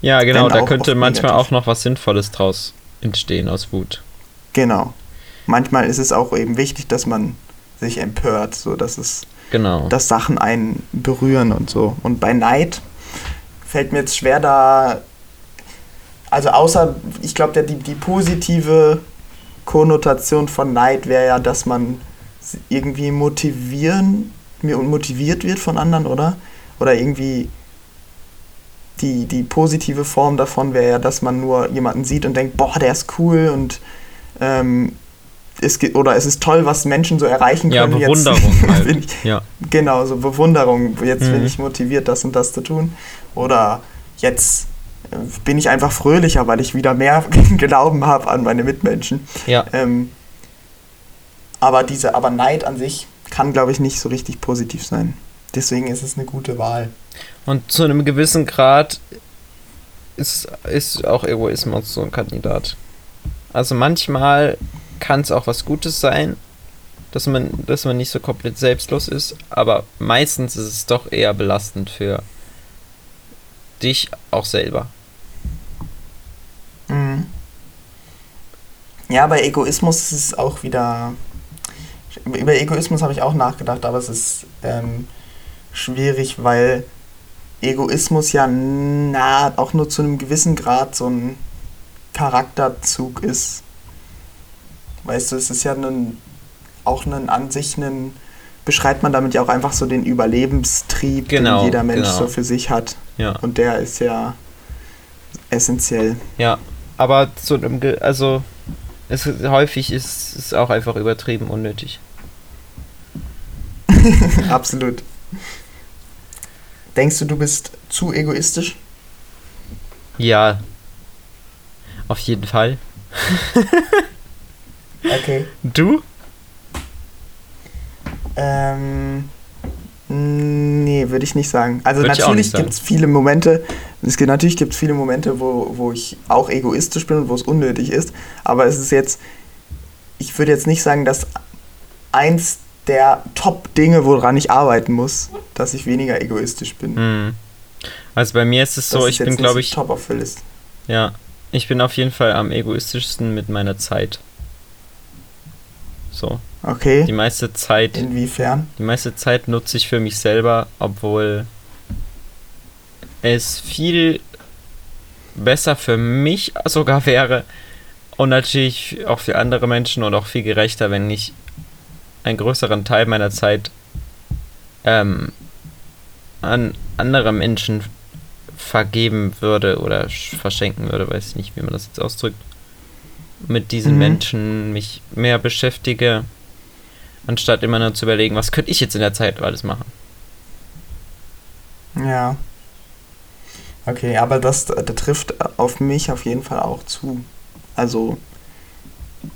Ja, genau, da könnte manchmal negativ. auch noch was Sinnvolles draus entstehen aus Wut. Genau. Manchmal ist es auch eben wichtig, dass man sich empört, so dass es genau. dass Sachen einen berühren und so. Und bei Neid fällt mir jetzt schwer da also außer, ich glaube, die, die positive Konnotation von Neid wäre ja, dass man irgendwie motivieren, motiviert wird von anderen, oder? Oder irgendwie die, die positive Form davon wäre ja, dass man nur jemanden sieht und denkt, boah, der ist cool und ähm, es geht, oder es ist toll, was Menschen so erreichen können. Ja, Bewunderung jetzt, halt. ich, ja. Genau, so Bewunderung. Jetzt mhm. bin ich motiviert, das und das zu tun. Oder jetzt bin ich einfach fröhlicher, weil ich wieder mehr Glauben habe an meine Mitmenschen. Ja. Ähm, aber diese, aber Neid an sich kann, glaube ich, nicht so richtig positiv sein. Deswegen ist es eine gute Wahl. Und zu einem gewissen Grad ist, ist auch Egoismus so ein Kandidat. Also manchmal kann es auch was Gutes sein, dass man, dass man nicht so komplett selbstlos ist, aber meistens ist es doch eher belastend für dich auch selber. Mhm. Ja, bei Egoismus ist es auch wieder. Über Egoismus habe ich auch nachgedacht, aber es ist ähm, schwierig, weil Egoismus ja na, auch nur zu einem gewissen Grad so ein Charakterzug ist. Weißt du, es ist ja ein, auch ein, an sich ein, beschreibt man damit ja auch einfach so den Überlebenstrieb, genau, den jeder Mensch genau. so für sich hat. Ja. Und der ist ja essentiell. Ja, aber zu einem, Ge also es, häufig ist es auch einfach übertrieben unnötig. Absolut. Denkst du, du bist zu egoistisch? Ja. Auf jeden Fall. okay. Du? Ähm, Nee, würde ich nicht sagen. Also Würde natürlich gibt es viele Momente, es gibt, natürlich gibt es viele Momente, wo, wo ich auch egoistisch bin und wo es unnötig ist. Aber es ist jetzt, ich würde jetzt nicht sagen, dass eins der Top-Dinge, woran ich arbeiten muss, dass ich weniger egoistisch bin. Mhm. Also bei mir ist es so, ich bin glaube ich. Top auf der List. Ja, ich bin auf jeden Fall am egoistischsten mit meiner Zeit. So. Okay. Die meiste Zeit. Inwiefern? Die meiste Zeit nutze ich für mich selber, obwohl es viel besser für mich sogar wäre und natürlich auch für andere Menschen und auch viel gerechter, wenn ich einen größeren Teil meiner Zeit ähm, an andere Menschen vergeben würde oder verschenken würde, weiß ich nicht, wie man das jetzt ausdrückt. Mit diesen mhm. Menschen mich mehr beschäftige anstatt immer nur zu überlegen, was könnte ich jetzt in der Zeit alles machen. Ja. Okay, aber das, das trifft auf mich auf jeden Fall auch zu. Also,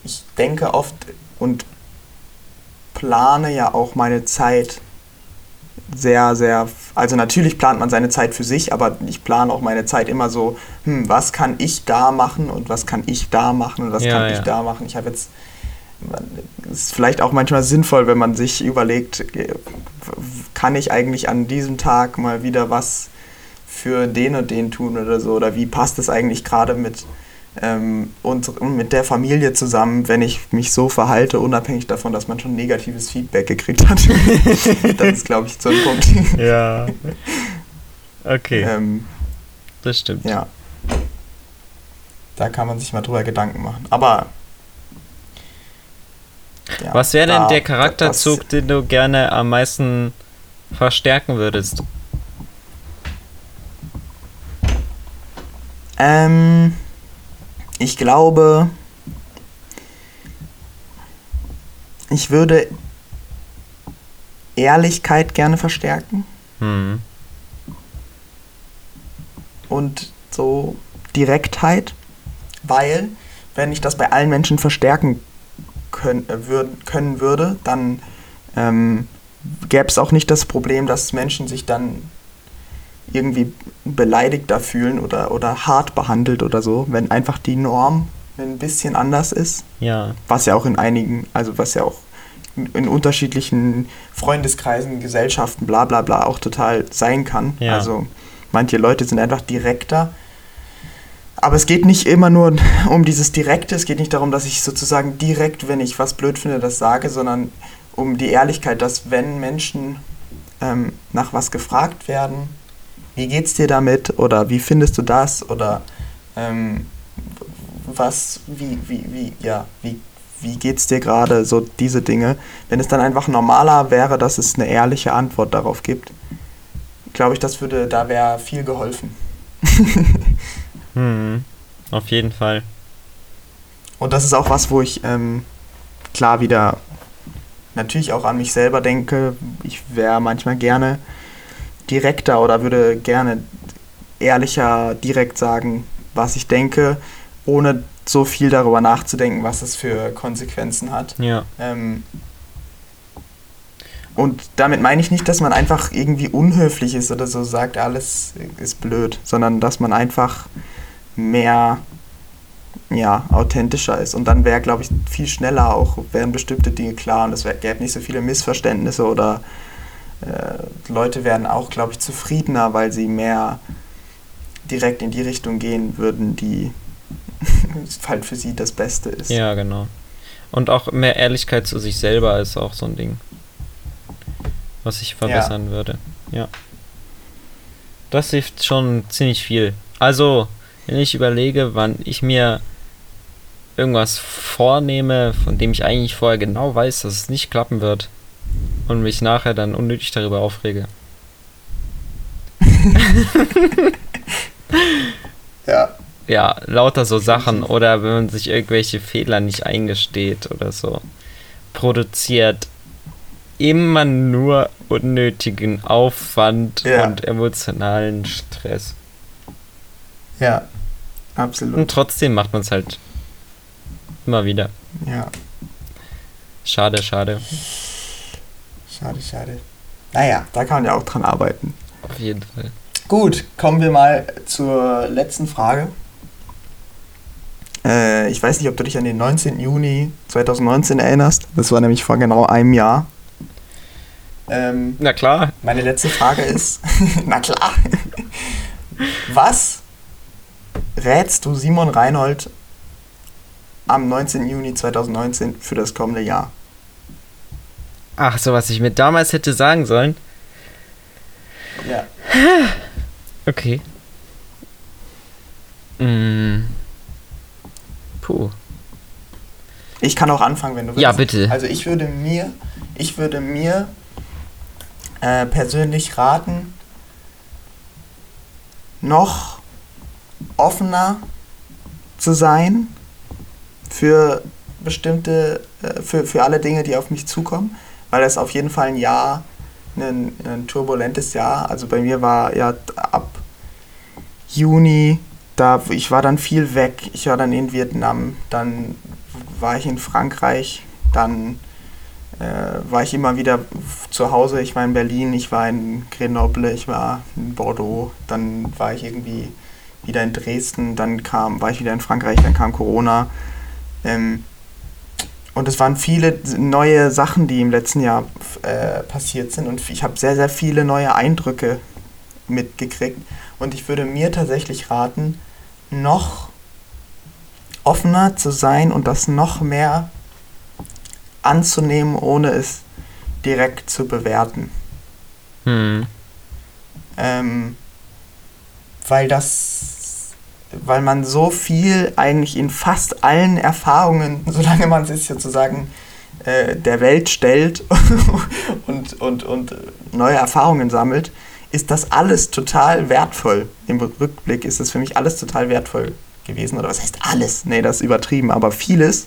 ich denke oft und plane ja auch meine Zeit sehr, sehr. Also, natürlich plant man seine Zeit für sich, aber ich plane auch meine Zeit immer so: hm, was kann ich da machen und was kann ich da machen und was ja, kann ja. ich da machen. Ich habe jetzt es ist vielleicht auch manchmal sinnvoll, wenn man sich überlegt, kann ich eigentlich an diesem Tag mal wieder was für den und den tun oder so? Oder wie passt das eigentlich gerade mit, ähm, und mit der Familie zusammen, wenn ich mich so verhalte, unabhängig davon, dass man schon negatives Feedback gekriegt hat? das ist, glaube ich, so ein Punkt. Ja. Okay. Ähm, das stimmt. Ja. Da kann man sich mal drüber Gedanken machen. Aber. Ja, Was wäre denn der Charakterzug, das, den du gerne am meisten verstärken würdest? Ähm, ich glaube, ich würde Ehrlichkeit gerne verstärken. Hm. Und so Direktheit, weil wenn ich das bei allen Menschen verstärken können, äh, würd, können würde, dann ähm, gäbe es auch nicht das Problem, dass Menschen sich dann irgendwie beleidigt da fühlen oder, oder hart behandelt oder so, wenn einfach die Norm ein bisschen anders ist. Ja. Was ja auch in einigen, also was ja auch in unterschiedlichen Freundeskreisen, Gesellschaften, bla bla bla auch total sein kann. Ja. Also manche Leute sind einfach direkter. Aber es geht nicht immer nur um dieses Direkte, es geht nicht darum, dass ich sozusagen direkt, wenn ich was blöd finde, das sage, sondern um die Ehrlichkeit, dass wenn Menschen ähm, nach was gefragt werden, wie geht's dir damit oder wie findest du das oder ähm, was, wie, wie, wie, ja, wie, wie geht's dir gerade, so diese Dinge. Wenn es dann einfach normaler wäre, dass es eine ehrliche Antwort darauf gibt, glaube ich, das würde, da wäre viel geholfen. hm, auf jeden Fall. Und das ist auch was, wo ich ähm, klar wieder natürlich auch an mich selber denke. Ich wäre manchmal gerne direkter oder würde gerne ehrlicher direkt sagen, was ich denke, ohne so viel darüber nachzudenken, was es für Konsequenzen hat. Ja. Ähm, und damit meine ich nicht, dass man einfach irgendwie unhöflich ist oder so sagt, alles ist blöd, sondern dass man einfach mehr ja, authentischer ist. Und dann wäre, glaube ich, viel schneller auch, wären bestimmte Dinge klar und es gäbe nicht so viele Missverständnisse oder äh, Leute werden auch, glaube ich, zufriedener, weil sie mehr direkt in die Richtung gehen würden, die halt für sie das Beste ist. Ja, genau. Und auch mehr Ehrlichkeit zu sich selber ist auch so ein Ding, was ich verbessern ja. würde. Ja. Das hilft schon ziemlich viel. Also, wenn ich überlege, wann ich mir irgendwas vornehme, von dem ich eigentlich vorher genau weiß, dass es nicht klappen wird, und mich nachher dann unnötig darüber aufrege. ja. Ja, lauter so Sachen oder wenn man sich irgendwelche Fehler nicht eingesteht oder so. Produziert immer nur unnötigen Aufwand ja. und emotionalen Stress. Ja, absolut. Und trotzdem macht man es halt immer wieder. Ja. Schade, schade. Schade, schade. Naja, da kann man ja auch dran arbeiten. Auf jeden Fall. Gut, kommen wir mal zur letzten Frage. Äh, ich weiß nicht, ob du dich an den 19. Juni 2019 erinnerst. Das war nämlich vor genau einem Jahr. Ähm, na klar. Meine letzte Frage ist, na klar. Was rätst du Simon Reinhold am 19. Juni 2019 für das kommende Jahr? Ach, so was ich mir damals hätte sagen sollen. Ja. Okay. Mm. Puh. Ich kann auch anfangen, wenn du willst. Ja, bitte. Also ich würde mir, ich würde mir äh, persönlich raten, noch offener zu sein für bestimmte, äh, für, für alle Dinge, die auf mich zukommen weil das auf jeden Fall ein Jahr, ein, ein turbulentes Jahr. Also bei mir war ja ab Juni, da ich war dann viel weg. Ich war dann in Vietnam, dann war ich in Frankreich, dann äh, war ich immer wieder zu Hause. Ich war in Berlin, ich war in Grenoble, ich war in Bordeaux, dann war ich irgendwie wieder in Dresden, dann kam, war ich wieder in Frankreich, dann kam Corona. Ähm, und es waren viele neue Sachen, die im letzten Jahr äh, passiert sind. Und ich habe sehr, sehr viele neue Eindrücke mitgekriegt. Und ich würde mir tatsächlich raten, noch offener zu sein und das noch mehr anzunehmen, ohne es direkt zu bewerten. Hm. Ähm, weil das, weil man so viel eigentlich in fast allen Erfahrungen, solange man sich sozusagen äh, der Welt stellt und, und, und neue Erfahrungen sammelt, ist das alles total wertvoll. Im Rückblick ist es für mich alles total wertvoll gewesen. Oder was heißt alles? Nee, das ist übertrieben, aber vieles.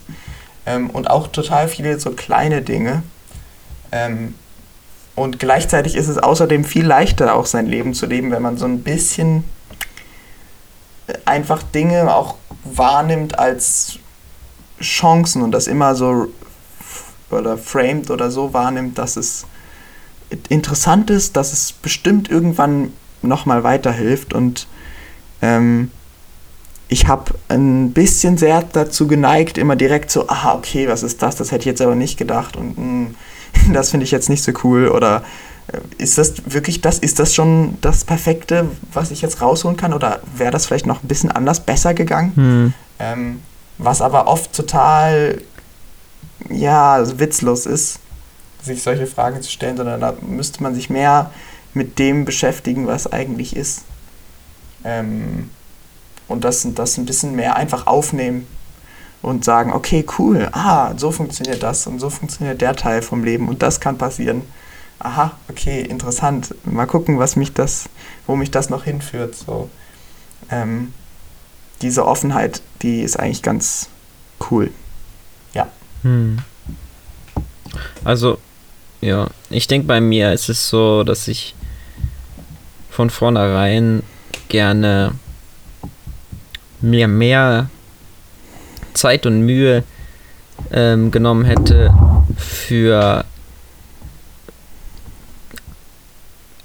Ähm, und auch total viele so kleine Dinge. Ähm, und gleichzeitig ist es außerdem viel leichter, auch sein Leben zu leben, wenn man so ein bisschen einfach Dinge auch wahrnimmt als Chancen und das immer so oder framed oder so wahrnimmt, dass es interessant ist, dass es bestimmt irgendwann nochmal weiterhilft. Und ähm, ich habe ein bisschen sehr dazu geneigt, immer direkt so, aha, okay, was ist das? Das hätte ich jetzt aber nicht gedacht. Und mh, hm, das finde ich jetzt nicht so cool. Oder ist das wirklich das, ist das schon das Perfekte, was ich jetzt rausholen kann oder wäre das vielleicht noch ein bisschen anders besser gegangen? Hm. Ähm, was aber oft total, ja, witzlos ist, sich solche Fragen zu stellen, sondern da müsste man sich mehr mit dem beschäftigen, was eigentlich ist. Ähm, und das, das ein bisschen mehr einfach aufnehmen und sagen, okay, cool, ah, so funktioniert das und so funktioniert der Teil vom Leben und das kann passieren. Aha, okay, interessant. Mal gucken, was mich das, wo mich das noch hinführt. So, ähm, diese Offenheit, die ist eigentlich ganz cool. Ja. Hm. Also, ja, ich denke bei mir ist es so, dass ich von vornherein gerne mir mehr Zeit und Mühe ähm, genommen hätte für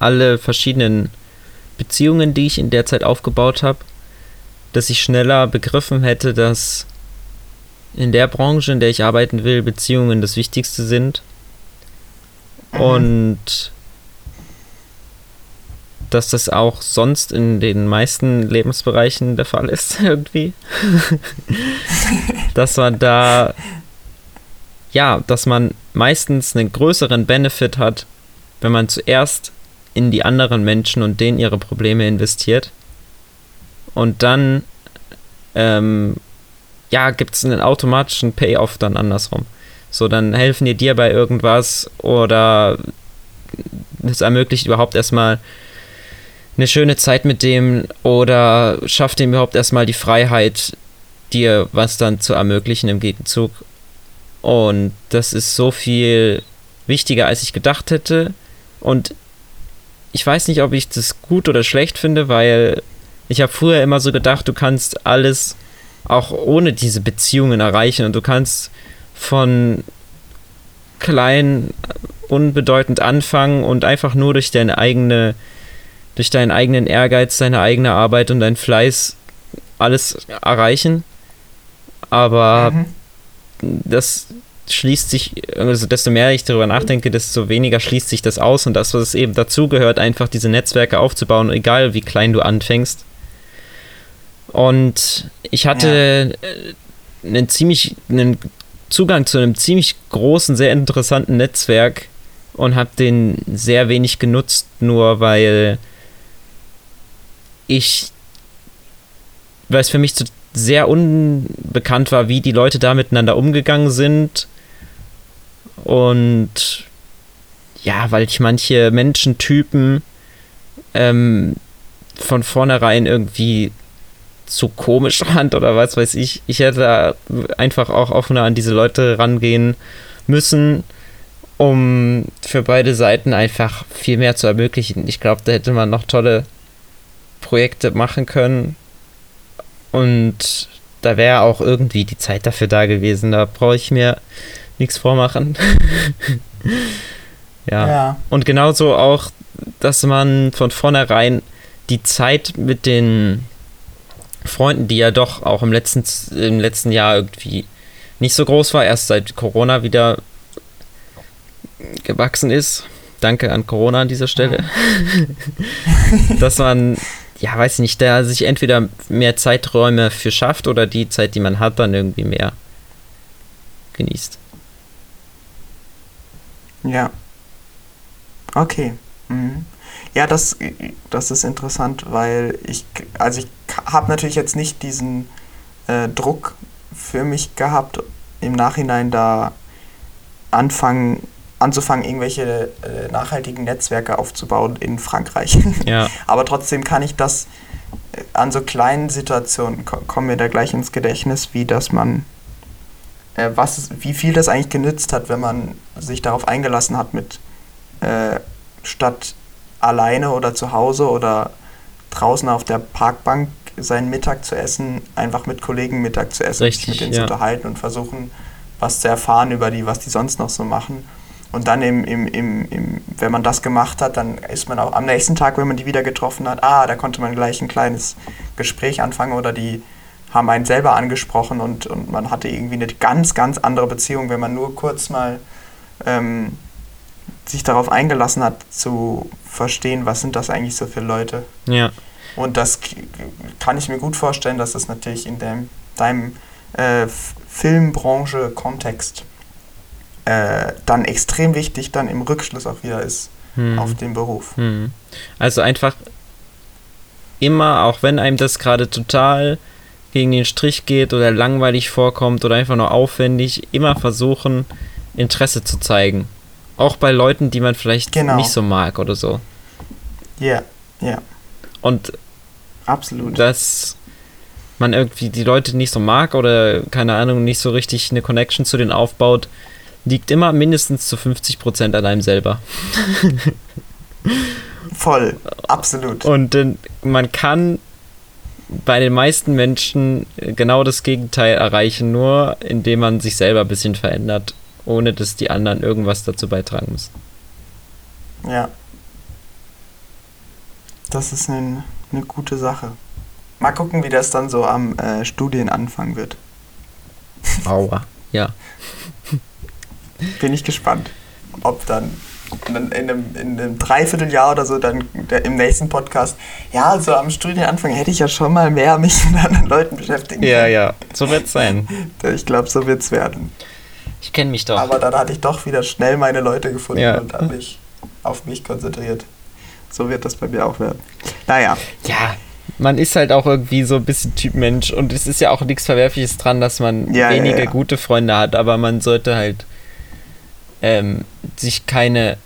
alle verschiedenen Beziehungen, die ich in der Zeit aufgebaut habe, dass ich schneller begriffen hätte, dass in der Branche, in der ich arbeiten will, Beziehungen das Wichtigste sind. Mhm. Und dass das auch sonst in den meisten Lebensbereichen der Fall ist, irgendwie. dass man da, ja, dass man meistens einen größeren Benefit hat, wenn man zuerst in die anderen Menschen und denen ihre Probleme investiert. Und dann, ähm, ja, gibt es einen automatischen Payoff dann andersrum. So, dann helfen die dir bei irgendwas oder es ermöglicht überhaupt erstmal eine schöne Zeit mit dem oder schafft ihm überhaupt erstmal die Freiheit, dir was dann zu ermöglichen im Gegenzug. Und das ist so viel wichtiger, als ich gedacht hätte. Und ich weiß nicht, ob ich das gut oder schlecht finde, weil ich habe früher immer so gedacht, du kannst alles auch ohne diese Beziehungen erreichen und du kannst von klein unbedeutend anfangen und einfach nur durch deine eigene durch deinen eigenen Ehrgeiz, deine eigene Arbeit und deinen Fleiß alles erreichen. Aber mhm. das schließt sich, also desto mehr ich darüber nachdenke, desto weniger schließt sich das aus und das, was es eben dazu gehört, einfach diese Netzwerke aufzubauen, egal wie klein du anfängst. Und ich hatte ja. Äh, einen ziemlich, einen Zugang zu einem ziemlich großen, sehr interessanten Netzwerk und habe den sehr wenig genutzt, nur weil ich, weil es für mich so sehr unbekannt war, wie die Leute da miteinander umgegangen sind. Und ja, weil ich manche Menschentypen ähm, von vornherein irgendwie zu komisch fand oder was weiß ich. Ich hätte einfach auch offener an diese Leute rangehen müssen, um für beide Seiten einfach viel mehr zu ermöglichen. Ich glaube, da hätte man noch tolle Projekte machen können. Und da wäre auch irgendwie die Zeit dafür da gewesen. Da brauche ich mir nichts vormachen. ja. ja. Und genauso auch, dass man von vornherein die Zeit mit den Freunden, die ja doch auch im letzten, im letzten Jahr irgendwie nicht so groß war, erst seit Corona wieder gewachsen ist. Danke an Corona an dieser Stelle. dass man ja, weiß nicht, der sich entweder mehr Zeiträume für schafft oder die Zeit, die man hat, dann irgendwie mehr genießt. Ja. Okay. Mhm. Ja, das, das ist interessant, weil ich, also ich habe natürlich jetzt nicht diesen äh, Druck für mich gehabt, im Nachhinein da anfangen, anzufangen, irgendwelche äh, nachhaltigen Netzwerke aufzubauen in Frankreich. Ja. Aber trotzdem kann ich das äh, an so kleinen Situationen kommen mir da gleich ins Gedächtnis, wie dass man äh, was wie viel das eigentlich genützt hat, wenn man sich darauf eingelassen hat, mit äh, statt alleine oder zu Hause oder draußen auf der Parkbank seinen Mittag zu essen, einfach mit Kollegen Mittag zu essen, Richtig, mit denen ja. zu unterhalten und versuchen, was zu erfahren über die, was die sonst noch so machen. Und dann, im, im, im, im, wenn man das gemacht hat, dann ist man auch am nächsten Tag, wenn man die wieder getroffen hat, ah, da konnte man gleich ein kleines Gespräch anfangen oder die haben einen selber angesprochen und, und man hatte irgendwie eine ganz, ganz andere Beziehung, wenn man nur kurz mal ähm, sich darauf eingelassen hat, zu verstehen, was sind das eigentlich so für Leute. Ja. Und das kann ich mir gut vorstellen, dass das natürlich in dem, deinem äh, Filmbranche-Kontext äh, dann extrem wichtig dann im Rückschluss auch wieder ist hm. auf den Beruf. Hm. Also einfach immer, auch wenn einem das gerade total gegen den Strich geht oder langweilig vorkommt oder einfach nur aufwendig, immer versuchen, Interesse zu zeigen. Auch bei Leuten, die man vielleicht genau. nicht so mag oder so. Ja, yeah, ja. Yeah. Und absolut. Dass man irgendwie die Leute nicht so mag oder keine Ahnung, nicht so richtig eine Connection zu denen aufbaut, liegt immer mindestens zu 50% an einem selber. Voll, absolut. Und äh, man kann bei den meisten Menschen genau das Gegenteil erreichen, nur indem man sich selber ein bisschen verändert, ohne dass die anderen irgendwas dazu beitragen müssen. Ja. Das ist eine, eine gute Sache. Mal gucken, wie das dann so am äh, Studienanfang wird. Aua, ja. Bin ich gespannt, ob dann in einem, in einem Dreivierteljahr oder so dann der, im nächsten Podcast, ja, so am Studienanfang hätte ich ja schon mal mehr mich mit anderen Leuten beschäftigen können. Ja, ja, so wird es sein. Ich glaube, so wird es werden. Ich kenne mich doch. Aber dann hatte ich doch wieder schnell meine Leute gefunden ja. und habe mich auf mich konzentriert. So wird das bei mir auch werden. Naja. Ja, man ist halt auch irgendwie so ein bisschen Typ Mensch und es ist ja auch nichts Verwerfliches dran, dass man ja, wenige ja, ja. gute Freunde hat, aber man sollte halt ähm, sich keine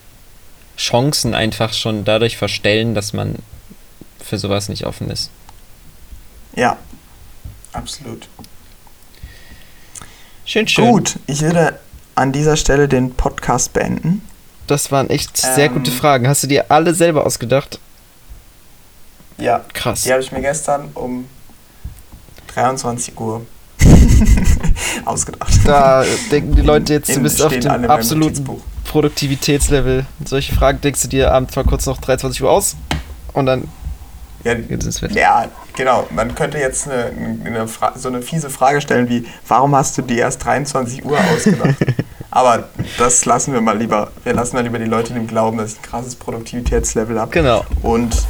Chancen einfach schon dadurch verstellen, dass man für sowas nicht offen ist. Ja, absolut. Schön, schön. Gut, ich würde an dieser Stelle den Podcast beenden. Das waren echt sehr ähm, gute Fragen. Hast du dir alle selber ausgedacht? Ja. Krass. Die habe ich mir gestern um 23 Uhr ausgedacht. Da denken die Leute jetzt, du bist auf dem absoluten Produktivitätslevel. Solche Fragen denkst du dir abends mal kurz noch 23 Uhr aus und dann ja, geht's ins Bett. Ja, genau. Man könnte jetzt eine, eine so eine fiese Frage stellen wie, warum hast du dir erst 23 Uhr ausgedacht? Aber das lassen wir mal lieber. Wir lassen mal lieber die Leute dem glauben, dass ich ein krasses Produktivitätslevel habe. Genau. Und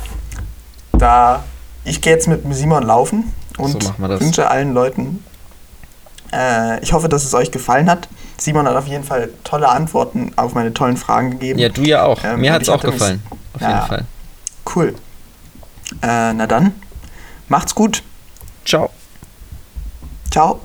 da, ich gehe jetzt mit Simon laufen und so wünsche allen Leuten äh, ich hoffe, dass es euch gefallen hat. Simon hat auf jeden Fall tolle Antworten auf meine tollen Fragen gegeben. Ja, du ja auch. Ähm, Mir hat es auch gefallen. Auf ja, jeden Fall. Cool. Äh, na dann, macht's gut. Ciao. Ciao.